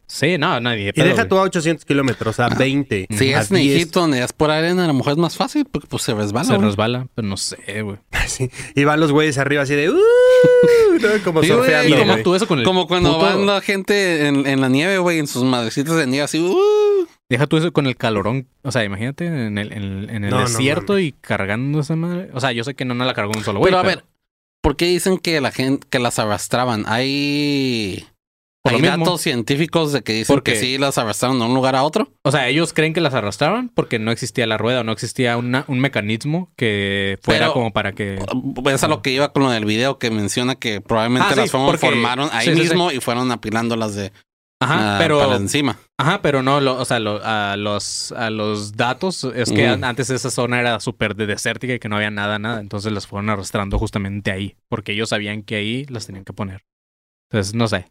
Sí, no, nadie. Y deja tú a 800 kilómetros, a 20. Si a es en 10. Egipto donde es por arena, a lo mejor es más fácil porque pues se resbala. Se güey. resbala, pero no sé, güey. Sí. Y van los güeyes arriba así de... "Uh", ¿no? Como Sí, güey. surfeando, Y deja güey. tú eso con el. Como cuando puto- van la gente en, en la nieve, güey, en sus madrecitas de nieve así. uh. Deja tú eso con el calorón. O sea, imagínate en el, en el, en el No, no desierto y cargando esa madre. O sea, yo sé que no, no la cargó un solo güey. Pero a ver, ¿por qué dicen que la gente que las arrastraban? Hay, Por mismo. datos científicos de que dicen Porque- que sí las arrastraron de un lugar a otro. O sea, ellos creen que las arrastraban porque no existía la rueda o no existía una- un mecanismo que fuera Pero- como para que. Es a lo que iba con lo del video que menciona que probablemente Ah, sí, las porque- formaron ahí sí, sí, sí. mismo y fueron apilándolas de Ajá, ah, pero. para encima. Ajá, pero no, lo- o sea, lo- a, los, a los datos es que antes esa zona era súper de- desértica y que no había nada, nada. Entonces las fueron arrastrando justamente ahí porque ellos sabían que ahí las tenían que poner. Entonces, no sé.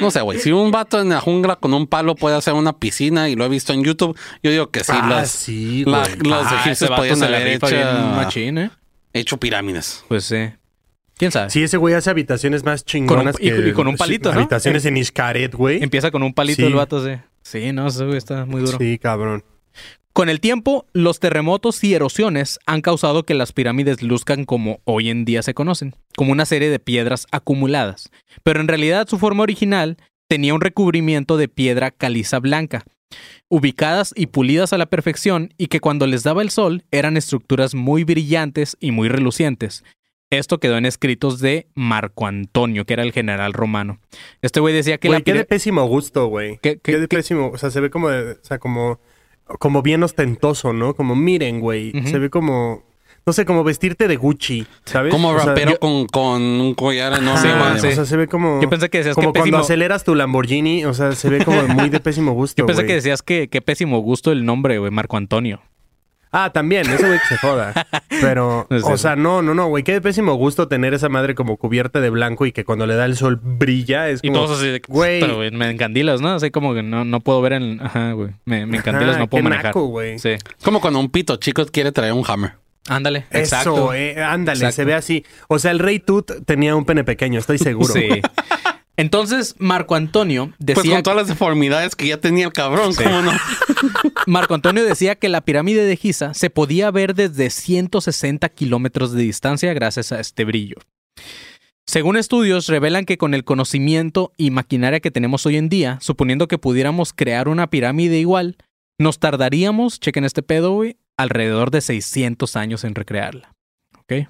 No sé, güey. Si un vato en la jungla con un palo puede hacer una piscina y lo he visto en YouTube, yo digo que sí, ah, las, sí, la- güey. los Ah, egipcios podían haber hecho, machín, ¿eh? hecho pirámides. Pues sí. ¿Quién sabe? Sí, ese güey hace habitaciones más chingonas y- que... y con un palito, ¿no? Habitaciones en Iscaret, güey. Empieza con un palito Sí. el vato, sí. Sí, no, ese güey está muy duro. Sí, cabrón. Con el tiempo, los terremotos y erosiones han causado que las pirámides luzcan como hoy en día se conocen, como una serie de piedras acumuladas. Pero en realidad su forma original tenía un recubrimiento de piedra caliza blanca, ubicadas y pulidas a la perfección y que cuando les daba el sol eran estructuras muy brillantes y muy relucientes. Esto quedó en escritos de Marco Antonio, que era el general romano. Este güey decía que Güey, la qué de pésimo gusto, güey. ¿Qué- Qué, qué- de qué? pésimo... O sea, se ve como... de- o sea, como... Como bien ostentoso, ¿no? Como, miren, güey. Se ve como... No sé, como vestirte de Gucci, ¿sabes? Como O sea, rapero yo- con, con un collar Ah, man, sí. O sea, se ve como... Yo pensé que decías Como que cuando pésimo- aceleras tu Lamborghini, o sea, se ve como muy de pésimo gusto, Yo pensé que decías que qué pésimo gusto el nombre, güey, Marco Antonio. Ah, también, ese güey que se joda. Pero, No o sea, no, no, no, güey. Qué de pésimo gusto tener esa madre como cubierta de blanco y que cuando le da el sol brilla. Es Y como, todos así de que, güey. "Puta, güey, me encandilas, ¿no? Así como que no, no puedo ver en... Ajá, güey. Me, me encandilas, Ajá, no puedo qué manejar. naco, güey. Sí. Como cuando un pito chico quiere traer un hammer. Ándale. Eso, Exacto. eh, ándale, Exacto. se ve así. O sea, el rey Tut tenía un pene pequeño, estoy seguro. Sí. Entonces, Marco Antonio Pues decía... con todas las deformidades que ya tenía el cabrón, ¿cómo no? Marco Antonio decía que la pirámide de Giza se podía ver desde 160 kilómetros de distancia gracias a este brillo. Según estudios, revelan que con el conocimiento y maquinaria que tenemos hoy en día, suponiendo que pudiéramos crear una pirámide igual, nos tardaríamos, chequen este pedo, alrededor de 600 años en recrearla. ¿Ok?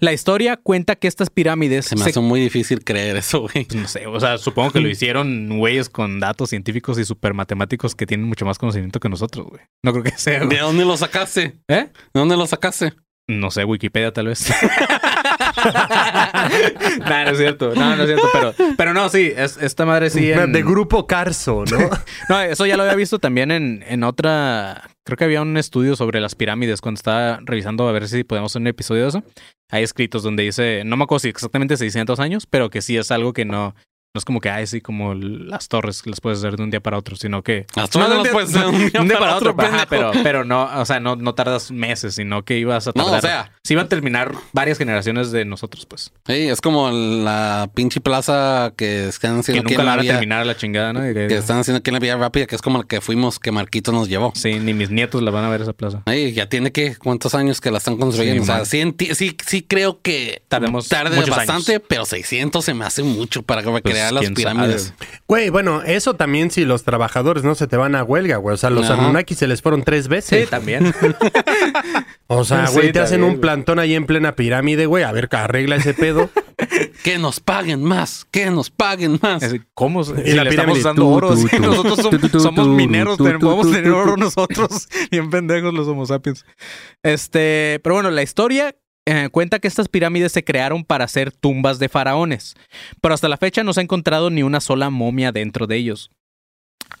La historia cuenta que estas pirámides Se me se- hace muy difícil creer eso, güey. pues, no sé, o sea, supongo que lo hicieron güeyes con datos científicos y super matemáticos que tienen mucho más conocimiento que nosotros, güey. No creo que sea, güey. ¿De dónde lo sacaste? ¿Eh? ¿De dónde lo sacaste? No sé, Wikipedia tal vez. no, no es cierto. No, no es cierto, pero, pero no, sí, es, esta madre sí. en- De grupo Carso, ¿no? No, eso ya lo había visto también en, en otra. Creo que había un estudio sobre las pirámides cuando estaba revisando a ver si podemos hacer un episodio de eso. Hay escritos donde dice, no me acuerdo si exactamente 600 años, pero que sí es algo que no, No es como que, ay, sí, como las torres que las puedes hacer de un día para otro, sino que... Las torres no las puedes hacer de un día para otro, ajá, pero, pero no, o sea, no, no tardas meses, sino que ibas a No, o tardar... sea- Sí iban a terminar varias generaciones de nosotros, pues. Sí, es como la pinche plaza que están Que haciendo aquí nunca la van a vía, terminar a la chingada, ¿no? Que- que están haciendo aquí en la vía rápida, que es como la que fuimos, que Marquito nos llevó. Sí, ni mis nietos la van a ver esa plaza. Ay, ya tiene que cuántos años que la están construyendo. Sí, o sea, sí, sí, sí creo que Tardemos tarde bastante, años. pero 600 se me hace mucho para recrear las pirámides. Güey, bueno, eso también si los trabajadores no se te van a huelga, güey. O sea, los Ajá. Anunnaki se les fueron tres Sí, veces. también. o sea, Sí, güey, te hacen un plantón ahí en plena pirámide, güey. A ver, arregla ese pedo. Que nos paguen más, que nos paguen más. ¿Cómo? Si Y la le estamos pirámide, usando tu, oro. sí, nosotros somos, mineros, podemos tener oro nosotros. Bien pendejos los homo sapiens. Este, pero bueno, la historia eh, cuenta que estas pirámides se crearon para ser tumbas de faraones, pero hasta la fecha no se ha encontrado ni una sola momia dentro de ellos.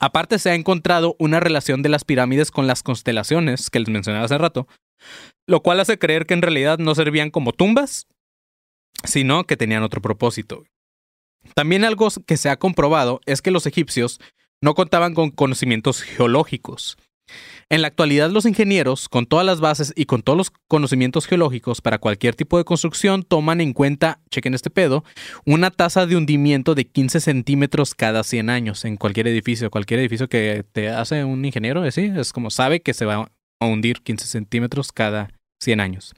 Aparte se ha encontrado una relación de las pirámides con las constelaciones que les mencionaba hace rato, lo cual hace creer que en realidad no servían como tumbas, sino que tenían otro propósito. También algo que se ha comprobado es que los egipcios no contaban con conocimientos geológicos. En la actualidad los ingenieros, con todas las bases y con todos los conocimientos geológicos para cualquier tipo de construcción, toman en cuenta, chequen este pedo, una tasa de hundimiento de 15 centímetros cada 100 años en cualquier edificio. Cualquier edificio que te hace un ingeniero, ¿eh? ¿sí? es como sabe que se va a hundir 15 centímetros cada 100 años.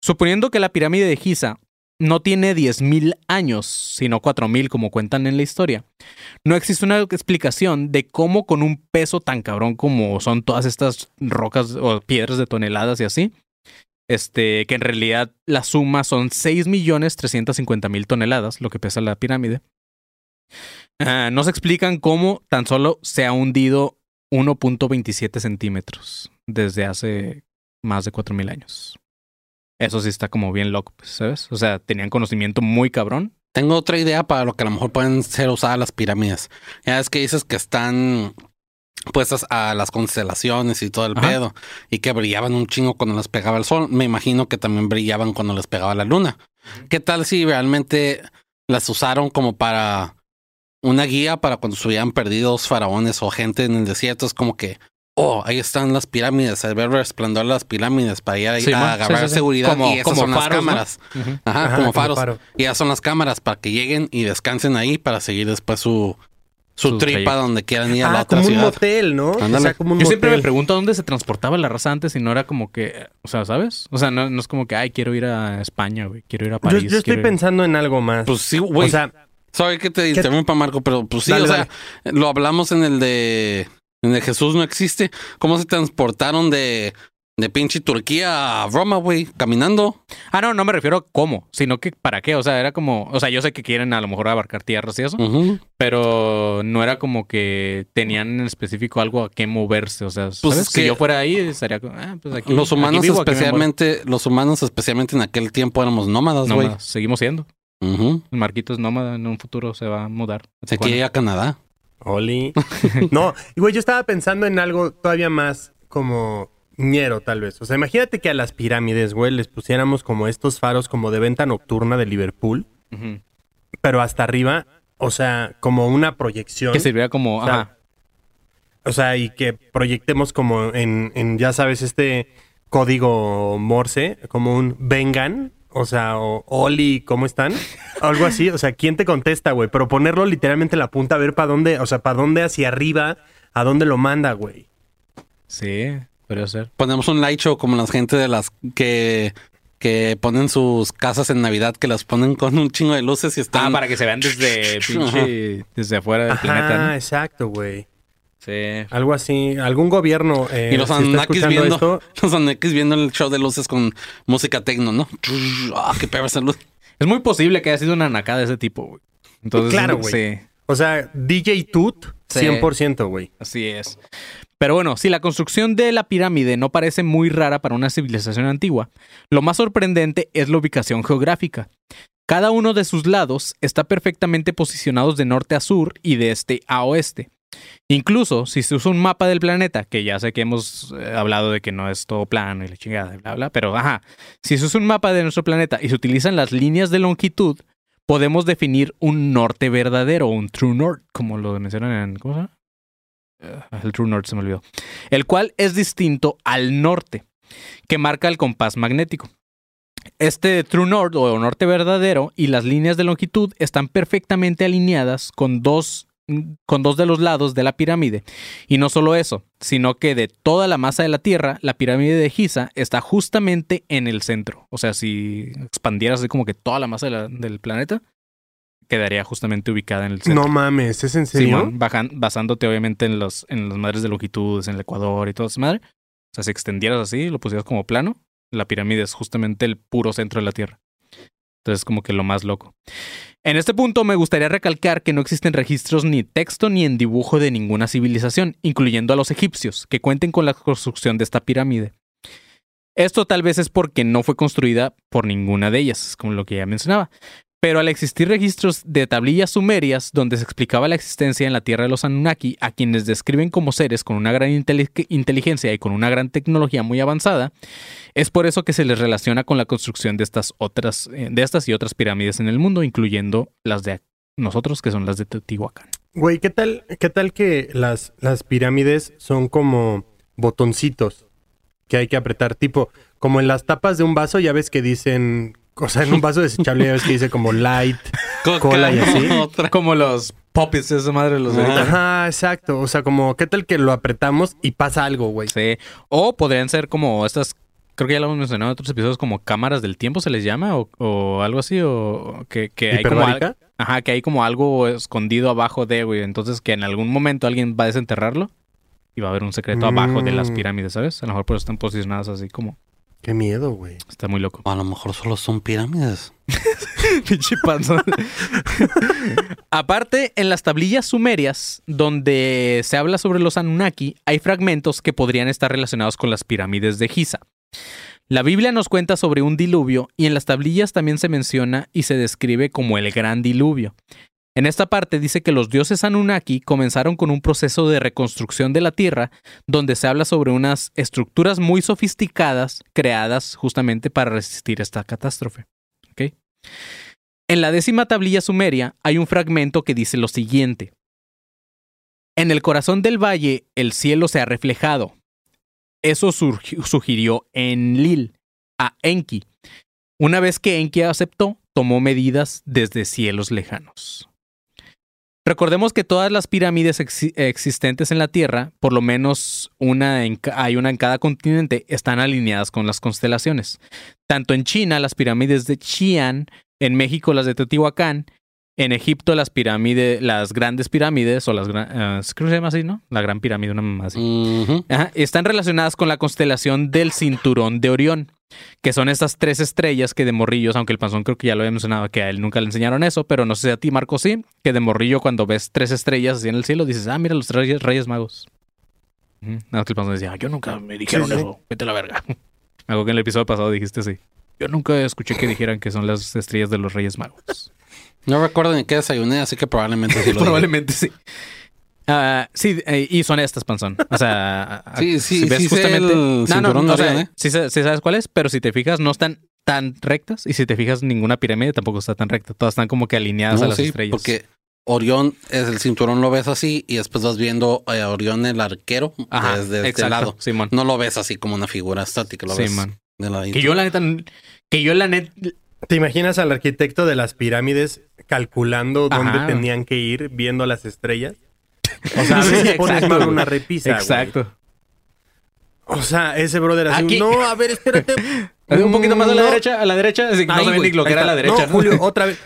Suponiendo que la pirámide de Giza no tiene 10.000 años, sino 4.000 como cuentan en la historia. No existe una explicación de cómo con un peso tan cabrón como son todas estas rocas o piedras de toneladas y así, este, que en realidad la suma son 6.350.000 toneladas, lo que pesa la pirámide. Ah, no se explican cómo tan solo se ha hundido 1.27 centímetros desde hace más de 4.000 años. Eso sí está como bien loco, pues, ¿sabes? O sea, tenían conocimiento muy cabrón. Tengo otra idea para lo que a lo mejor pueden ser usadas las pirámides. Ya es que dices que están puestas a las constelaciones y todo el Ajá. pedo y que brillaban un chingo cuando les pegaba el sol. Me imagino que también brillaban cuando les pegaba la luna. ¿Qué tal si realmente las usaron como para una guía para cuando estuvieran perdidos faraones o gente en el desierto? Es como que, oh, ahí están las pirámides, al ver el resplandor las pirámides para ir ahí Sí, a man. agarrar Sí, sí, sí. seguridad Como- y esas como son las cámaras. Ajá, Ajá, como como faros. faro. Y ya son las cámaras para que lleguen y descansen ahí para seguir después su, su Su tripa trayecto. donde quieran ir a la Ah, otra como un motel, ¿no? O sea, como un Yo siempre me pregunto dónde se transportaba la raza antes y no era como que, o sea, ¿sabes? O sea, no, no es como que, ay, quiero ir a España, güey, quiero ir a París. yo estoy ir- pensando en algo más. Pues sí, güey. o sea, Sorry que te interrumpa, Marco, pero pues sí, Dale, o sea, lo hablamos en el de en el de Jesús no existe. ¿Cómo se transportaron de, de pinche Turquía a Roma, güey? Caminando. Ah, no, no me refiero a cómo, sino que para qué. O sea, era como, o sea, yo sé que quieren a lo mejor abarcar tierras y eso, pero no era como que tenían en específico algo a qué moverse. O sea, ¿sabes? es si yo fuera ahí, estaría como, ah, pues aquí. Los humanos aquí especialmente, los humanos especialmente en aquel tiempo éramos nómadas, güey. Seguimos siendo. Ujú. El Marquito es nómada, en un futuro se va a mudar. a Se quiere ir a Canadá. Oli. no, y güey, yo estaba pensando en algo todavía más como ñero, tal vez. O sea, imagínate que a las pirámides, güey, les pusiéramos como estos faros como de venta nocturna de Liverpool, pero hasta arriba, o sea, como una proyección. Que sirviera como, O sea, ajá, O sea, y que proyectemos como en, en, ya sabes, este código Morse, como un vengan, o sea, o Oli, ¿cómo están? Algo así, o sea, ¿quién te contesta, güey? Pero ponerlo literalmente en la punta, a ver para dónde, o sea, para dónde hacia arriba, a dónde lo manda, güey. sí, podría ser. Ponemos un light show como las gente de las que, que ponen sus casas en Navidad, que las ponen con un chingo de luces y están. Ah, para que se vean desde pinche, desde afuera del Ajá, planeta, ¿no? exacto, güey. Sí. Algo así, algún gobierno. eh, Y los si escuchando viendo, esto, los Anunnakis viendo el show de luces con música tecno, ¿no? Ah, qué perra esa luz. Es muy posible que haya sido una nacada de ese tipo, güey. Entonces, Claro, güey. Sí, o sea, DJ Tut, Sí. 100%, güey. así es. Pero bueno, si la construcción de la pirámide no parece muy rara para una civilización antigua, lo más sorprendente es la ubicación geográfica. Cada uno de sus lados está perfectamente posicionados de norte a sur y de este a oeste. Incluso si se usa un mapa del planeta, que ya sé que hemos eh, hablado de que no es todo plano y la chingada, bla, bla, pero ajá, si se usa un mapa de nuestro planeta y se utilizan las líneas de longitud, podemos definir un norte verdadero, un true north, como lo mencionan en. ¿Cómo se llama? Eh, el true north se me olvidó. El cual es distinto al norte, que marca el compás magnético. Este true north o norte verdadero y las líneas de longitud están perfectamente alineadas con dos, con dos de los lados de la pirámide. Y no solo eso, sino que de toda la masa de la Tierra, la pirámide de Giza está justamente en el centro. O sea, si expandieras así como que toda la masa de la- del planeta, quedaría justamente ubicada en el centro. No mames, ¿es en serio? Simón, bajan- basándote obviamente en los en las madres de longitudes, en el Ecuador y todo eso madre. O sea, si extendieras así, lo pusieras como plano, la pirámide es justamente el puro centro de la Tierra. Entonces, como que lo más loco. En este punto me gustaría recalcar que no existen registros ni texto ni en dibujo de ninguna civilización, incluyendo a los egipcios, que cuenten con la construcción de esta pirámide. Esto tal vez es porque no fue construida por ninguna de ellas, como lo que ya mencionaba. Pero al existir registros de tablillas sumerias donde se explicaba la existencia en la tierra de los Anunnaki, a quienes describen como seres con una gran inteli- inteligencia y con una gran tecnología muy avanzada, es por eso que se les relaciona con la construcción de estas otras, eh, de estas y otras pirámides en el mundo, incluyendo las de nosotros, que son las de Teotihuacán. Güey, ¿qué tal, qué tal que las, las pirámides son como botoncitos que hay que apretar? Tipo, como en las tapas de un vaso, ya ves que dicen, o sea, en un vaso desechable ya ves que dice como light, cola y así. Otra. Como los popis, esa madre los de. Ajá, exacto. O sea, como, ¿qué tal que lo apretamos y pasa algo, güey? Sí. O podrían ser como estas, creo que ya lo hemos mencionado en otros episodios, como cámaras del tiempo se les llama, o, o algo así, o que, que hay como al-. Ajá, que hay como algo escondido abajo de, güey. Entonces que en algún momento alguien va a desenterrarlo y va a haber un secreto abajo de las Mm. pirámides, ¿sabes? A lo mejor por eso están posicionadas así como. Qué miedo, güey. Está muy loco. A lo mejor solo son pirámides. Pinche panzón. Aparte, en las tablillas sumerias, donde se habla sobre los Anunnaki, hay fragmentos que podrían estar relacionados con las pirámides de Giza. La Biblia nos cuenta sobre un diluvio y en las tablillas también se menciona y se describe como el gran diluvio. En esta parte dice que los dioses Anunnaki comenzaron con un proceso de reconstrucción de la Tierra donde se habla sobre unas estructuras muy sofisticadas creadas justamente para resistir esta catástrofe. ¿Ok? En la décima tablilla sumeria hay un fragmento que dice lo siguiente. En el corazón del valle el cielo se ha reflejado. Eso sugirió Enlil a Enki. Una vez que Enki aceptó, tomó medidas desde cielos lejanos. Recordemos que todas las pirámides exi- existentes en la Tierra, por lo menos una en hay una en cada continente, están alineadas con las constelaciones. Tanto en China, las pirámides de Xi'an, en México, las de Teotihuacán, en Egipto, las pirámides, las grandes pirámides, o las gran- eh, que se llama así, ¿no? La gran pirámide, una mamá así. Ajá, están relacionadas con la constelación del cinturón de Orión, que son estas tres estrellas que de morrillos, aunque el panzón creo que ya lo había mencionado, que a él nunca le enseñaron eso, pero no sé si a ti, Marco, sí, que de morrillo cuando ves tres estrellas así en el cielo, dices, ah, mira los reyes, reyes magos. Nada más que el panzón decía, "Ah, yo nunca me dijeron Sí, sí. eso, vete a la verga. Algo que en el episodio pasado dijiste sí. Yo nunca escuché que dijeran que son las estrellas de los reyes magos. No recuerdo ni qué desayuné, así que probablemente sí. Probablemente sí. Ah, sí, eh, y son estas, panzón. O sea, Sí, ah, sí, sí sé el cinturón de o sea, Orión, ¿eh? sí, sa- sí sabes cuál es, pero si te fijas, no están tan rectas. Y si te fijas, ninguna pirámide tampoco está tan recta. Todas están como que alineadas No, a las sí, estrellas. porque Orión es el cinturón, lo ves así y después vas viendo a Orión el arquero Ajá, desde este exacto, lado. Simón. No lo ves así como una figura estática, lo ves Simón. de ladito. Que yo la neta, que yo la neta, ¿Te imaginas al arquitecto de las pirámides calculando Ajá. dónde tenían que ir viendo las estrellas? O sea, a veces pones mal una repisa. güey. exacto. O sea, ese brother así, Aquí- no, a ver, espérate. Un poquito más a la No. derecha, a la derecha, así que no Ahí, güey, ni lo que era a la derecha. No, Julio, otra vez.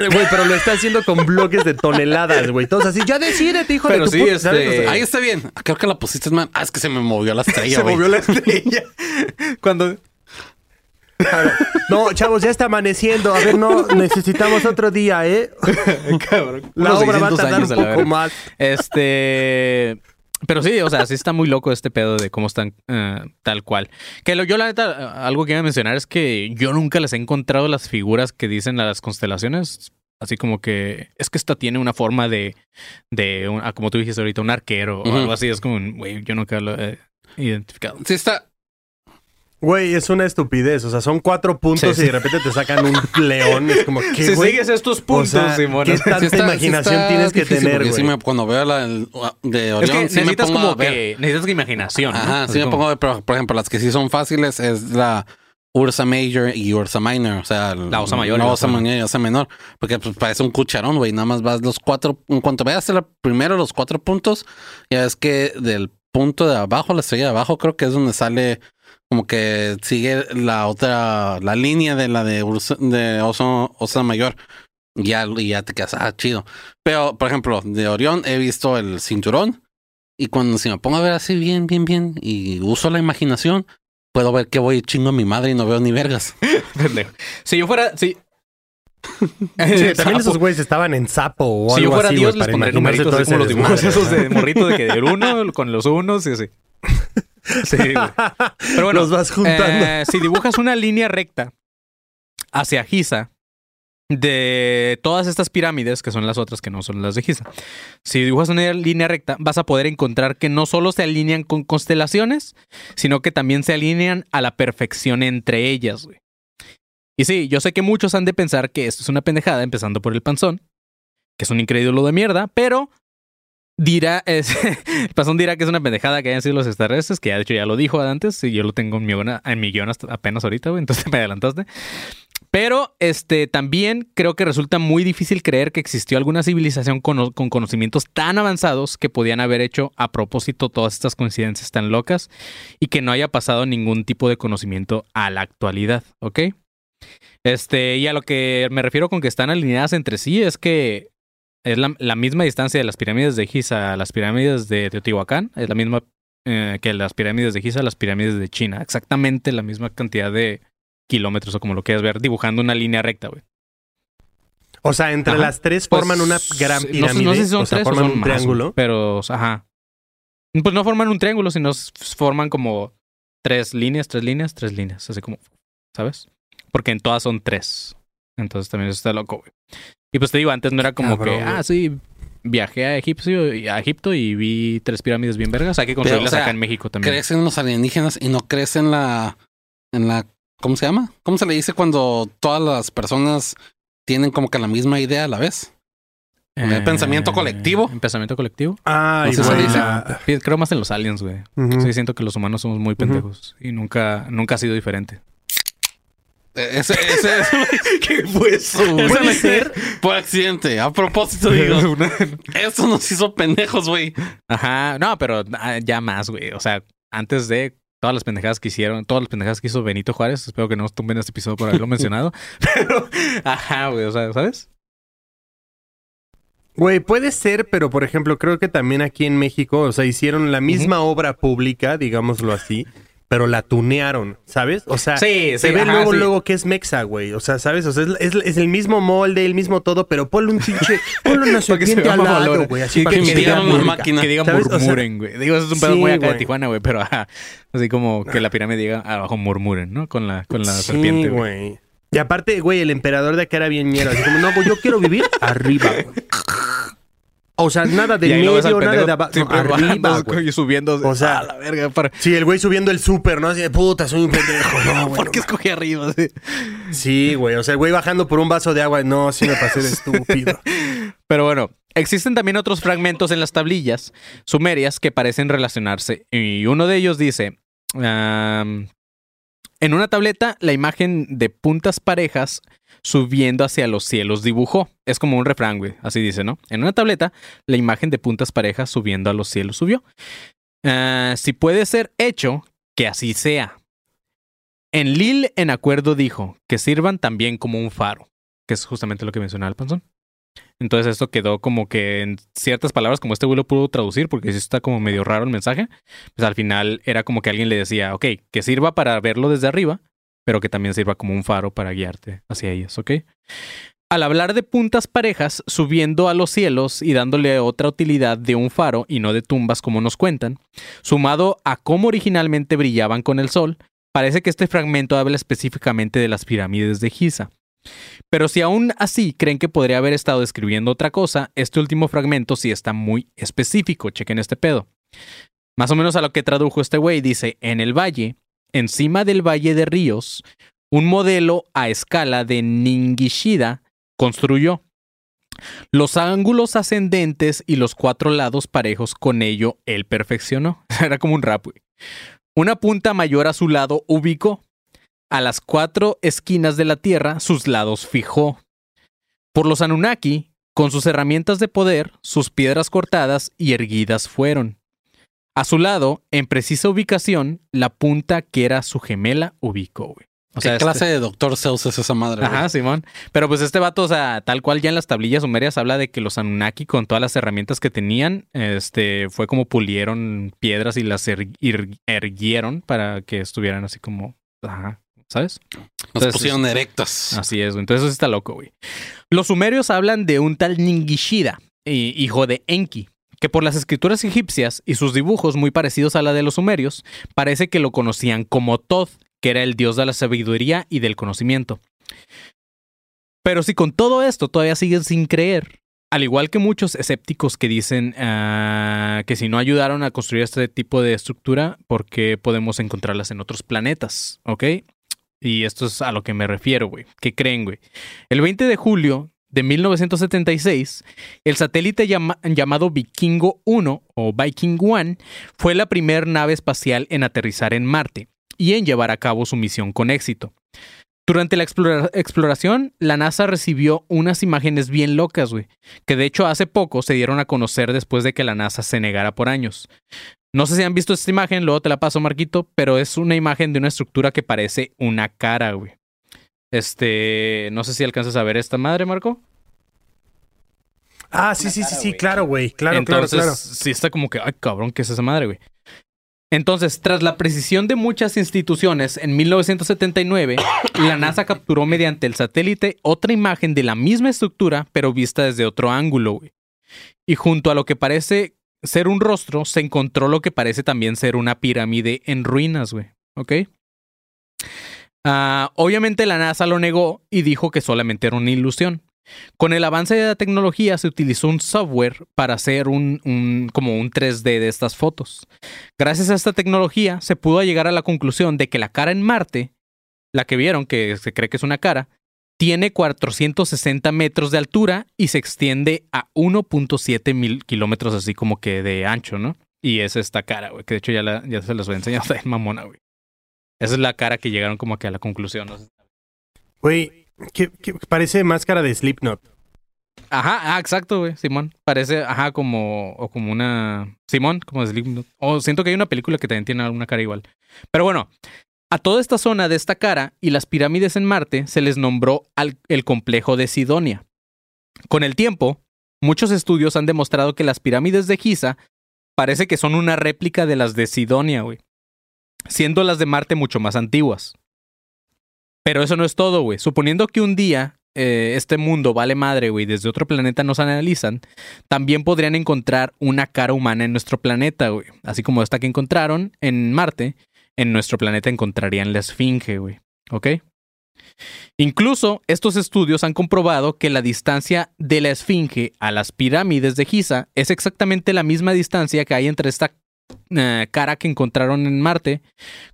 Eh, Güey, pero lo está haciendo con bloques de toneladas, güey. Todos así, ya decídete, hijo Pero de tu sí, puta", este-. O sea, Ahí está bien. Creo que la pusiste mal. Ah, es que se me movió la estrella, Se güey. movió la estrella. Cuando No, chavos, ya está amaneciendo. A ver, no, necesitamos otro día, ¿eh? Cabrón. La Unos obra va a 600 tardar un poco más. Este. Pero sí, o sea, sí está muy loco este pedo de cómo están eh, tal cual. Que lo- yo, la neta, algo que iba a mencionar es que yo nunca les he encontrado las figuras que dicen las constelaciones. Así como que es que esta tiene una forma de, de un- ah, como tú dijiste ahorita, un arquero o algo así. Es como, un, güey, yo nunca lo he identificado. Sí está. Güey, es una estupidez. O sea, son cuatro puntos Sí, y sí. de repente te sacan un león. Es como, ¿qué, Si güey? sigues estos O puntos, sea, Simón. ¿qué Sí tanta Sí está- sí imaginación tienes que difícil, tener, sí güey? me- cuando veo la el- de Orión, Es que sí me necesitas pongo como a ver. que necesitas imaginación. Ajá, Así sí me como- pongo a ver, pero por ejemplo, las que sí son fáciles es la Ursa Major y Ursa Minor, o sea, el- La Osa Mayor y la Osa Mayor y Osa Menor, porque pues parece un cucharón, güey, nada más vas los cuatro, en cuanto veas el primero los cuatro puntos, ya es que del punto de abajo, la estrella de abajo, creo que es donde sale como que sigue la otra, la línea de la de, Ursa, de Oso, Osa Mayor. Ya, y ya te quedas, ah, chido. Pero, por ejemplo, de Orión he visto el cinturón y cuando se me pongo a ver así bien, bien, bien y uso la imaginación, puedo ver que voy chingo a mi madre y no veo ni vergas. Pendejo. Si yo fuera, si, Sí, también Sapo. esos güeyes estaban en sapo o si yo fuera así, Dios, güey, les pondría numeritos como los dibujos esos de morrito de que del uno con los unos y así. Sí, güey. Pero bueno, Los vas juntando. eh, si dibujas una línea recta hacia Giza de todas estas pirámides, que son las otras que no son las de Giza, si dibujas una línea recta, vas a poder encontrar que no solo se alinean con constelaciones, sino que también se alinean a la perfección entre ellas, güey. Y sí, yo sé que muchos han de pensar que esto es una pendejada, empezando por el panzón, que es un incrédulo de mierda, pero dirá, es, el panzón dirá que es una pendejada que hayan sido los extraterrestres, que ya de hecho ya lo dijo antes, y yo lo tengo en mi guion, en mi guion hasta apenas ahorita, güey, entonces me adelantaste. Pero este también creo que resulta muy difícil creer que existió alguna civilización con, con conocimientos tan avanzados que podían haber hecho a propósito todas estas coincidencias tan locas y que no haya pasado ningún tipo de conocimiento a la actualidad, ¿ok? Este, y a lo que me refiero con que están alineadas entre sí es que es la, la misma distancia de las pirámides de Giza a las pirámides de Teotihuacán, es la misma eh, que las pirámides de Giza a las pirámides de China, exactamente la misma cantidad de kilómetros o como lo quieras ver, dibujando una línea recta, güey. O sea, entre Ajá. las tres Pues, forman una gran sí, no sé- pirámide. No, sé si son o sea, tres o forman son un más, triángulo. pero, ajá. Pues no forman un triángulo, sino forman como tres líneas, tres líneas, tres líneas. Así como, ¿sabes? Porque en todas son tres. Entonces también eso está loco, güey. Y pues te digo, antes no era como Cabrón, que, ah, sí, viajé a Egipto, y- a Egipto y vi tres pirámides bien vergas. Hay que construirlas o sea, acá en México también. Crees en los alienígenas y no crees en la, en la, ¿cómo se llama? ¿Cómo se le dice cuando todas las personas tienen como que la misma idea a la vez? ¿En el pensamiento colectivo? ¿En pensamiento colectivo? Ay, No sé si la- Creo más en los aliens, güey. Sí, siento que los humanos somos muy pendejos y nunca, nunca ha sido diferente. Eh, Ese, ese, ¿Qué fue eso? Puede ser por accidente. A propósito, digo, esto nos hizo pendejos, güey. Ajá, no, pero ah, ya más, güey. O sea, antes de todas las pendejadas que hicieron, todas las pendejadas que hizo Benito Juárez, espero que no tumben este episodio por haberlo mencionado. Pero, ajá, güey, o sea, ¿sabes? Güey, puede ser, pero por ejemplo, creo que también aquí en México, o sea, hicieron la misma obra pública, digámoslo así, pero la tunearon, ¿sabes? O sea, Sí, se sí, ve ajá, luego, sí. luego que es mexa, güey. O sea, ¿sabes? O sea, es, es- es el mismo molde, el mismo todo, pero ponle un pinche, ponle una serpiente al lado, güey. Así para que, que, que digan una máquina. que digan ¿Sabes? O sea, murmuren, güey. Digo, eso es un pedo muy acá de güey. Tijuana, güey, pero ajá. Así como que la pirámide diga abajo murmuren, ¿no? Con la, con la serpiente, güey. güey. Y aparte, güey, el emperador de acá era bien ñero. Así como, no, güey, yo quiero vivir arriba, güey. O sea, nada de medio, nada de abajo. no, arriba, güey. y subiendo. O sea, a la verga. Para... Sí, el güey subiendo el súper, ¿no? Así de puta, soy un pendejo. No, güey. ¿Por qué escogí arriba? Sí. güey. O sea, el güey bajando por un vaso de agua. No, sí me pasé de estúpido. Pero bueno, existen también otros fragmentos en las tablillas sumerias que parecen relacionarse. Y uno de ellos dice: am, En una tableta, la imagen de puntas parejas subiendo hacia los cielos dibujó. Es como un refrán. Así dice, ¿no? En una tableta, la imagen de puntas parejas subiendo a los cielos subió. Ah, si puede ser hecho, que así sea. En Lil, en acuerdo, dijo que sirvan también como un faro, que es justamente lo que mencionaba el panzón. Entonces esto quedó como que en ciertas palabras, como este güey lo pudo traducir, porque sí está como medio raro el mensaje, pues al final era como que alguien le decía, ok, que sirva para verlo desde arriba, pero que también sirva como un faro para guiarte hacia ellas, ¿ok? Al hablar de puntas parejas, subiendo a los cielos y dándole otra utilidad de un faro y no de tumbas como nos cuentan, sumado a cómo originalmente brillaban con el sol, parece que este fragmento habla específicamente de las pirámides de Giza. Pero si aún así creen que podría haber estado escribiendo otra cosa, este último fragmento sí está muy específico, chequen este pedo. Más o menos a lo que tradujo este güey, dice, en el valle, encima del Valle de Ríos, un modelo a escala de Ningishida construyó. Los ángulos ascendentes y los cuatro lados parejos con ello él perfeccionó. Era como un rap, güey. Una punta mayor a su lado ubicó. A las cuatro esquinas de la Tierra sus lados fijó. Por los Anunnaki, con sus herramientas de poder, sus piedras cortadas y erguidas fueron. A su lado, en precisa ubicación, la punta que era su gemela ubicó, güey. O ¿Qué sea, clase este- de doctor Zeus es esa madre? güey? Ajá, Simón. Pero pues este vato, o sea, tal cual ya en las tablillas sumerias habla de que los Anunnaki con todas las herramientas que tenían, este, fue como pulieron piedras y las er- ir- erguieron para que estuvieran así como, ajá, ¿sabes? Nos Entonces, pusieron erectas. Así es, güey. Entonces eso está loco, güey. Los sumerios hablan de un tal Ningishida, hijo de Enki, que por las escrituras egipcias y sus dibujos muy parecidos a la de los sumerios, parece que lo conocían como Thoth, que era el dios de la sabiduría y del conocimiento. Pero si con todo esto todavía siguen sin creer, al igual que muchos escépticos que dicen ah, que si no ayudaron a construir este tipo de estructura, ¿por qué podemos encontrarlas en otros planetas? ¿Ok? Y esto es a lo que me refiero, güey. ¿Qué creen, güey? El 20 de julio de 1976, el satélite llama- llamado Vikingo 1 o Viking 1 fue la primera nave espacial en aterrizar en Marte y en llevar a cabo su misión con éxito. Durante la explora- exploración, la NASA recibió unas imágenes bien locas, güey, que de hecho hace poco se dieron a conocer después de que la NASA se negara por años. No sé si han visto esta imagen, luego te la paso, Marquito, pero es una imagen de una estructura que parece una cara, güey. Este, no sé si alcanzas a ver esta madre, Marco. Ah, sí, sí, sí, sí, claro, güey. Claro, Entonces, claro, claro. sí está como que, ay, cabrón, ¿qué es esa madre, güey? Entonces, tras la precisión de muchas instituciones, en 1979, la NASA capturó mediante el satélite otra imagen de la misma estructura, pero vista desde otro ángulo, güey. Y junto a lo que parece ser un rostro, se encontró lo que parece también ser una pirámide en ruinas, güey. ¿Ok? Ah, obviamente la NASA lo negó y dijo que solamente era una ilusión. Con el avance de la tecnología se utilizó un software para hacer un, un- como un 3D de estas fotos. Gracias a esta tecnología se pudo llegar a la conclusión de que la cara en Marte, la que vieron que se cree que es una cara, tiene 460 metros de altura y se extiende a 1.7 mil kilómetros así como que de ancho, ¿no? Y es esta cara, güey, que de hecho ya, la- ya se las voy a enseñar, está bien mamona, güey. Esa es la cara que llegaron como que a la conclusión, ¿no? Güey, que, que parece máscara de Slipknot. Ajá, ah, exacto, güey, Simón. Parece, ajá, como, o como una, Simón, como de Slipknot. O siento que hay una película que también tiene alguna cara igual. Pero bueno, a toda esta zona de esta cara y las pirámides en Marte se les nombró el complejo de Sidonia. Con el tiempo, muchos estudios han demostrado que las pirámides de Giza parece que son una réplica de las de Sidonia, güey. Siendo las de Marte mucho más antiguas. Pero eso no es todo, güey. Suponiendo que un día eh, este mundo vale madre, güey, desde otro planeta nos analizan, también podrían encontrar una cara humana en nuestro planeta, güey. Así como esta que encontraron en Marte, en nuestro planeta encontrarían la esfinge, güey. ¿Ok? Incluso estos estudios han comprobado que la distancia de la esfinge a las pirámides de Giza es exactamente la misma distancia que hay entre esta eh, cara que encontraron en Marte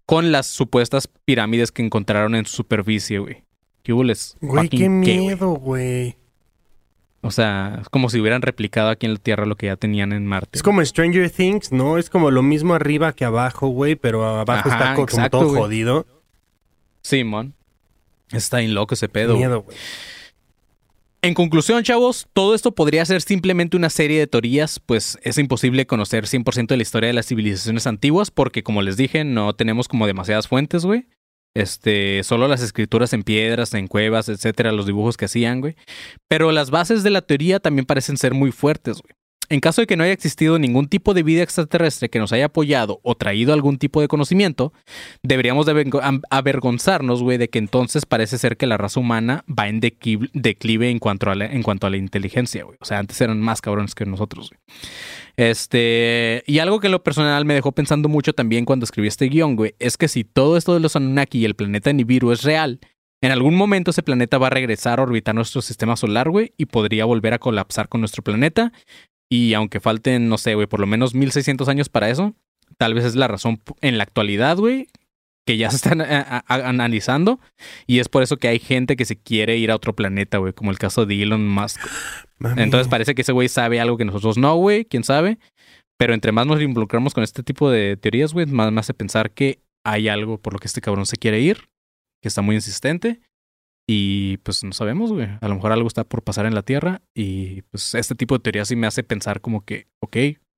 con las supuestas pirámides que encontraron en su superficie, güey. ¿Qué hubo les Güey, qué miedo, güey. O sea, es como si hubieran replicado aquí en la Tierra lo que ya tenían en Marte. Es como Stranger Things, ¿no? Es como lo mismo arriba que abajo, güey, pero abajo Ajá, está co- como todo güey. jodido. Simón. Está bien loco ese pedo. miedo, güey. En conclusión, chavos, todo esto podría ser simplemente una serie de teorías, pues es imposible conocer 100% de la historia de las civilizaciones antiguas porque, como les dije, no tenemos como demasiadas fuentes, güey. Este, solo las escrituras en piedras, en cuevas, etcétera, los dibujos que hacían, güey. Pero las bases de la teoría también parecen ser muy fuertes, güey. En caso de que no haya existido ningún tipo de vida extraterrestre que nos haya apoyado o traído algún tipo de conocimiento, deberíamos de avergo- am- avergonzarnos, güey, de que entonces parece ser que la raza humana va en declive en cuanto a la, inteligencia, güey. O sea, antes eran más cabrones que nosotros, güey. Este, y algo que lo personal me dejó pensando mucho también cuando escribí este guion, güey, es que si todo esto de los Anunnaki y el planeta Nibiru es real, en algún momento ese planeta va a regresar a orbitar nuestro sistema solar, güey, y podría volver a colapsar con nuestro planeta. Y aunque falten, no sé, güey, por lo menos 1600 años para eso, tal vez es la razón en la actualidad, güey, que ya se están analizando y es por eso que hay gente que se quiere ir a otro planeta, güey, como el caso de Elon Musk. Mami. Entonces parece que ese güey sabe algo que nosotros no, güey, quién sabe. Pero entre más nos involucramos con este tipo de teorías, güey, más me hace pensar que hay algo por lo que este cabrón se quiere ir, que está muy insistente. Y pues no sabemos, güey. A lo mejor algo está por pasar en la Tierra. Y pues este tipo de teorías sí me hace pensar como que, ok,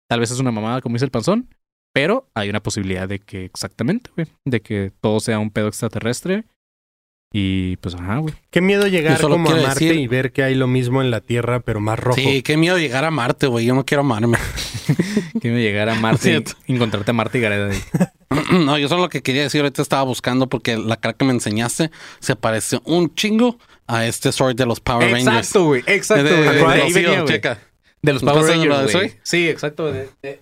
tal vez es una mamada, como dice el panzón. Pero hay una posibilidad de que exactamente, güey. De que todo sea un pedo extraterrestre. Y pues ajá, güey. Qué miedo llegar como a Marte decir- y ver que hay lo mismo en la Tierra, pero más rojo. Sí, qué miedo llegar a Marte, güey. Yo no quiero amarme. Que me llegara a Marte y encontrarte a Marte y Gareda ahí. no, yo solo lo que quería decir ahorita estaba buscando porque la cara que me enseñaste se parece un chingo a este sword de los Power Rangers. Exacto, güey. Exacto, De- de- güey. de- De de- ahí sí, venía, güey. checa. De los ¿No Power Rangers, güey. Sí, exacto. de- de-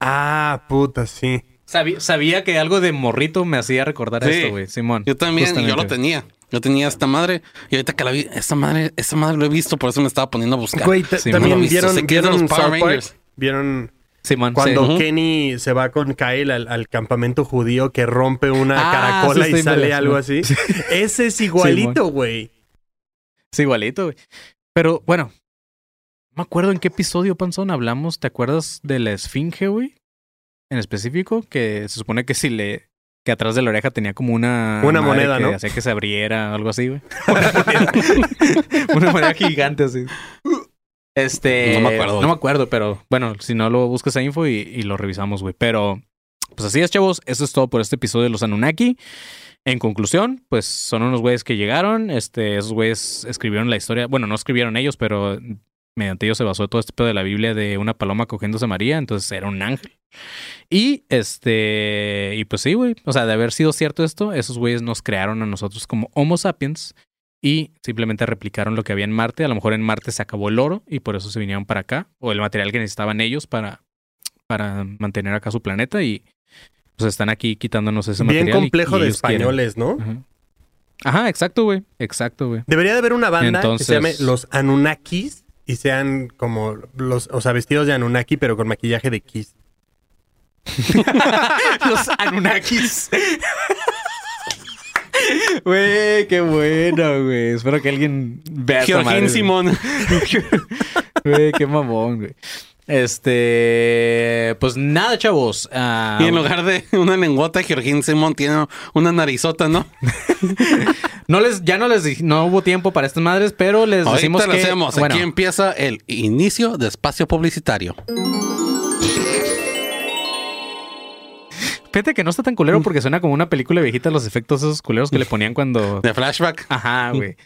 Ah, puta, sí. Sabía, sabía que algo de morrito me hacía recordar Sí. esto, güey. Simón. Yo también, yo lo tenía. Yo tenía esta madre y ahorita que la vi, esta madre, esta madre lo he visto, por eso me estaba poniendo a buscar. Güey, Sí, también vieron, es vieron los Power South Park? Rangers. Vieron Simón, cuando sí. Kenny se va con Kyle al, al campamento judío que rompe una Ah, caracola sí, y sale algo así. Ese es igualito, güey. Sí, igualito, güey. Pero bueno, no me acuerdo en qué episodio, Panzón, hablamos. ¿Te acuerdas de la esfinge, güey? En específico, que se supone que si le. que atrás de la oreja tenía como una. Una moneda, que ¿no? hacía que se abriera, algo así, güey. Una moneda. una moneda gigante, así. Este. No me acuerdo. No me acuerdo, pero bueno, si no lo buscas a info y, y lo revisamos, güey. Pero. Pues así es, chavos. Eso es todo por este episodio de los Anunnaki. En conclusión, pues son unos güeyes que llegaron. Este, esos güeyes escribieron la historia. Bueno, no escribieron ellos, pero mediante ellos se basó todo este pedo de la Biblia de una paloma cogiéndose a María. Entonces era un ángel. Y este, y pues sí, güey. O sea, de haber sido cierto esto, esos güeyes nos crearon a nosotros como Homo sapiens y simplemente replicaron lo que había en Marte. A lo mejor en Marte se acabó el oro y por eso se vinieron para acá, o el material que necesitaban ellos para, para mantener acá su planeta y pues están aquí quitándonos ese Bien material. y- complejo y de quieren. españoles, ¿no? Ajá. Ajá, exacto, güey. Exacto, güey. Debería de haber una banda que se llame Los Anunnakis y sean como los, o sea, vestidos de Anunnaki, pero con maquillaje de Kiss. Los Anunnakis. Güey, qué bueno, güey. Espero que alguien vea Georgín. Simón. Güey, qué mamón, güey. Este, pues nada, chavos. Ah, Y en lugar de una lengüota, Georgín Simón tiene una narizota, ¿no? no les, ya no les no hubo tiempo para estas madres, pero les decimos Ahorita lo que hacemos. bueno, Aquí empieza el inicio de espacio publicitario. Fíjate que no está tan culero porque suena como una película viejita los efectos esos culeros que le ponían cuando De flashback. Ajá, güey.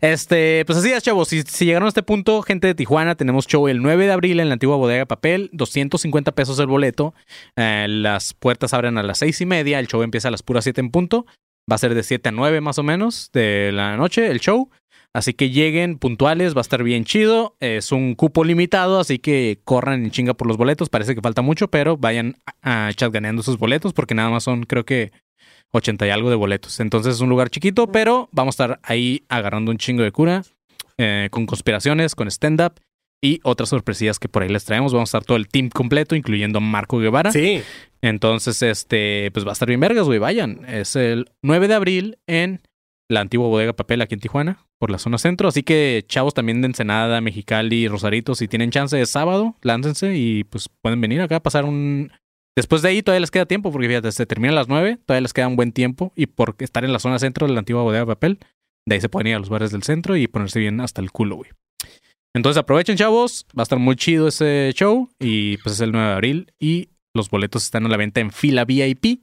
Este, pues así es, chavos. Si, si llegaron a este punto, gente de Tijuana, tenemos show el 9 de abril en la antigua bodega de papel, 250 pesos el boleto. Eh, las puertas abren a las seis y media, el show empieza a las puras 7 en punto. Va a ser de 7 a 9 más o menos de la noche el show. Así que lleguen puntuales, va a estar bien chido. Es un cupo limitado, así que corran en chinga por los boletos. Parece que falta mucho, pero vayan a, a chatganeando sus boletos porque nada más son, creo que 80 y algo de boletos. Entonces es un lugar chiquito, pero vamos a estar ahí agarrando un chingo de cura, eh, con conspiraciones, con stand-up y otras sorpresillas que por ahí les traemos. Vamos a estar todo el team completo, incluyendo Marco Guevara. Sí. Entonces, este, pues va a estar bien vergas, güey. Vayan. Es el 9 de abril en la antigua bodega papel aquí en Tijuana, por la zona centro. Así que, chavos también de Ensenada, Mexicali, Rosarito, si tienen chance de sábado, láncense y pues pueden venir acá a pasar un. Después de ahí todavía les queda tiempo, porque fíjate, se termina a las 9, todavía les queda un buen tiempo. Y por estar en la zona centro de la antigua bodega papel, de ahí se pueden ir a los bares del centro y ponerse bien hasta el culo, güey. Entonces aprovechen, chavos. Va a estar muy chido ese show. Y pues es el 9 de abril. Y los boletos están a la venta en fila VIP.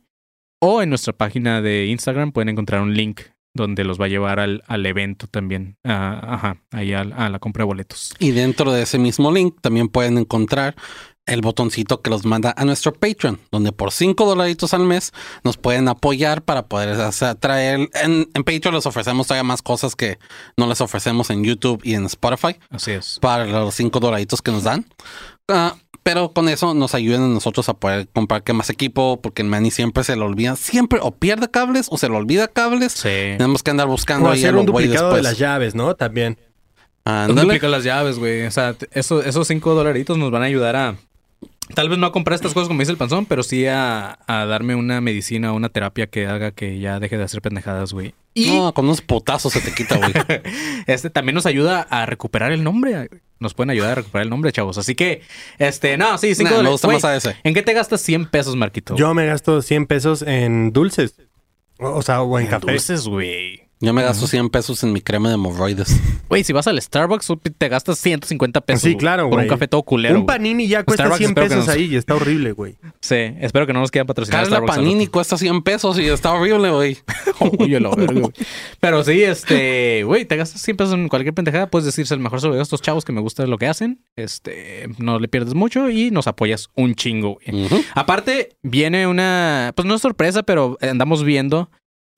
O en nuestra página de Instagram pueden encontrar un link donde los va a llevar al, al evento también. Ajá, ahí a, la compra de boletos. Y dentro de ese mismo link también pueden encontrar el botoncito que los manda a nuestro Patreon, donde por 5 dolaritos al mes nos pueden apoyar para poder traer. En, en Patreon les ofrecemos todavía más cosas que no les ofrecemos en YouTube y en Spotify Así es. para los 5 dolaritos que nos dan. Ah, pero con eso nos ayudan a nosotros a poder comprar que más equipo, porque el Manny siempre se le olvida, siempre o pierde cables o se le olvida cables. Sí. Tenemos que andar buscando O ahí a hacer los un duplicado de después. las llaves, ¿no? También. Ándale. Duplica las llaves, güey. O sea, eso- esos cinco dolaritos nos van a ayudar a Tal vez no a comprar estas cosas como dice el panzón, pero sí a, a darme una medicina o una terapia que haga que ya deje de hacer pendejadas, güey. Y No, con unos potazos se te quita, güey. este también nos ayuda a recuperar el nombre. Nos pueden ayudar a recuperar el nombre, chavos. Así que, este, no, sí, cinco Nah, me dólares. gusta Güey, más a ese. ¿En qué te gastas 100 pesos, Marquito? Yo me gasto 100 pesos en dulces. O o sea, o en café. Dulces, güey. Yo me gasto 100 pesos en mi crema de hemorroides. Güey, si vas al Starbucks, te gastas 150 pesos. Sí, güey, claro, Por un café todo culero. Un panini ya cuesta Starbucks 100 espero que pesos nos- ahí y está horrible, güey. Sí, espero que no nos quieran patrocinar Carla Starbucks. Panini cuesta 100 pesos y está horrible, güey. Pero sí, este, güey, te gastas 100 pesos en cualquier pendejada, puedes decirse el mejor sobre estos chavos que me gusta lo que hacen. Este, no le pierdes mucho y nos apoyas un chingo. güey. Ujú. Aparte, viene una, pues no es sorpresa, pero andamos viendo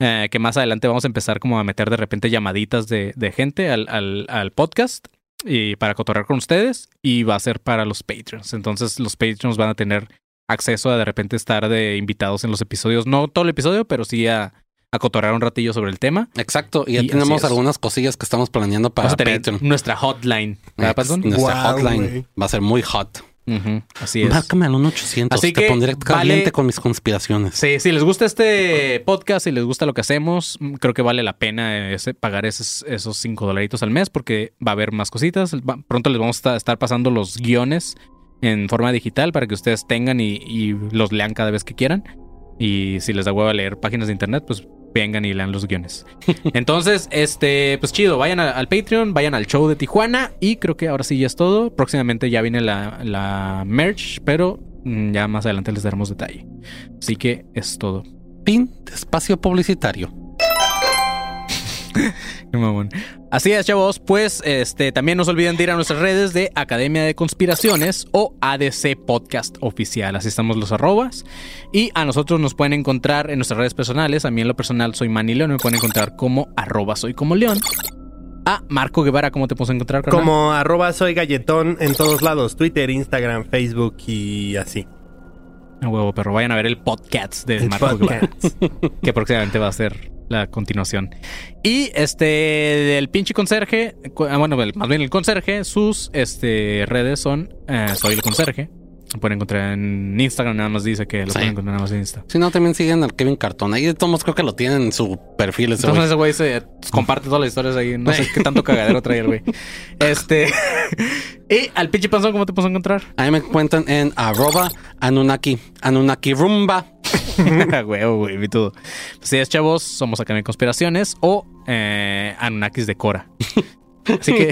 eh, que más adelante vamos a empezar como a meter de repente llamaditas de, de gente al, al, al podcast y para cotorrear con ustedes y va a ser para los Patreons. Entonces los Patreons van a tener acceso a de repente estar de invitados en los episodios, no todo el episodio, pero sí a, a cotorrear un ratillo sobre el tema. Exacto. Y ya Y tenemos algunas cosillas que estamos planeando para Patreon. nuestra hotline. ¿Verdad, Ex- Panzón? Nuestra hotline va a ser muy hot. Ujú, Así es. Márcame al 1800. Así te que pondré caliente vale- con mis conspiraciones. Sí, si les gusta este podcast, si les gusta lo que hacemos, mm, creo que vale la pena ese- pagar esos, esos cinco dolaritos al mes porque va a haber más cositas. Pronto les vamos a esta- estar pasando los guiones en forma digital para que ustedes tengan y, y los lean cada vez que quieran. Y si les da hueva leer páginas de internet, pues vengan y lean los guiones. Entonces, este, pues chido, vayan a- al Patreon, vayan al show de Tijuana y creo que ahora sí ya es todo. Próximamente ya viene la, la merch, pero mm, ya más adelante les daremos detalle. Así que es todo. Fin de espacio publicitario. Así es, chavos. Pues este también no se olviden de ir a nuestras redes de Academia de Conspiraciones o ADC Podcast Oficial. Así estamos los arrobas. Y a nosotros nos pueden encontrar en nuestras redes personales. A mí en lo personal soy Manny León. Me pueden encontrar como arroba soy como León. A Marco Guevara, ¿cómo te puedes encontrar? carnal? Como arroba soy galletón en todos lados. Twitter, Instagram, Facebook y así. A huevo, pero vayan a ver el podcast de El Marco Guevara. que próximamente va a ser la continuación. Y este del pinche conserje, ah, bueno, el- más bien el conserje, sus este redes son eh, soy el conserje. Lo pueden encontrar en Instagram, nada más dice que lo Sí. pueden encontrar nada más en Insta. Si no, también siguen al Kevin Cartón. Ahí de todos creo que lo tienen en su perfil. Ese Entonces güey. ese güey se comparte todas las historias ahí. No sé qué tanto cagadero trae el güey. Este. y al pinche panzón, ¿cómo te puedes encontrar? Ahí me cuentan en arroba Anunnaki. Anunnaki Rumba. Huevo, güey, vi todo. Pues sí, es chavos, somos acá en Conspiraciones o eh, Anunnakis de Cora. Así que.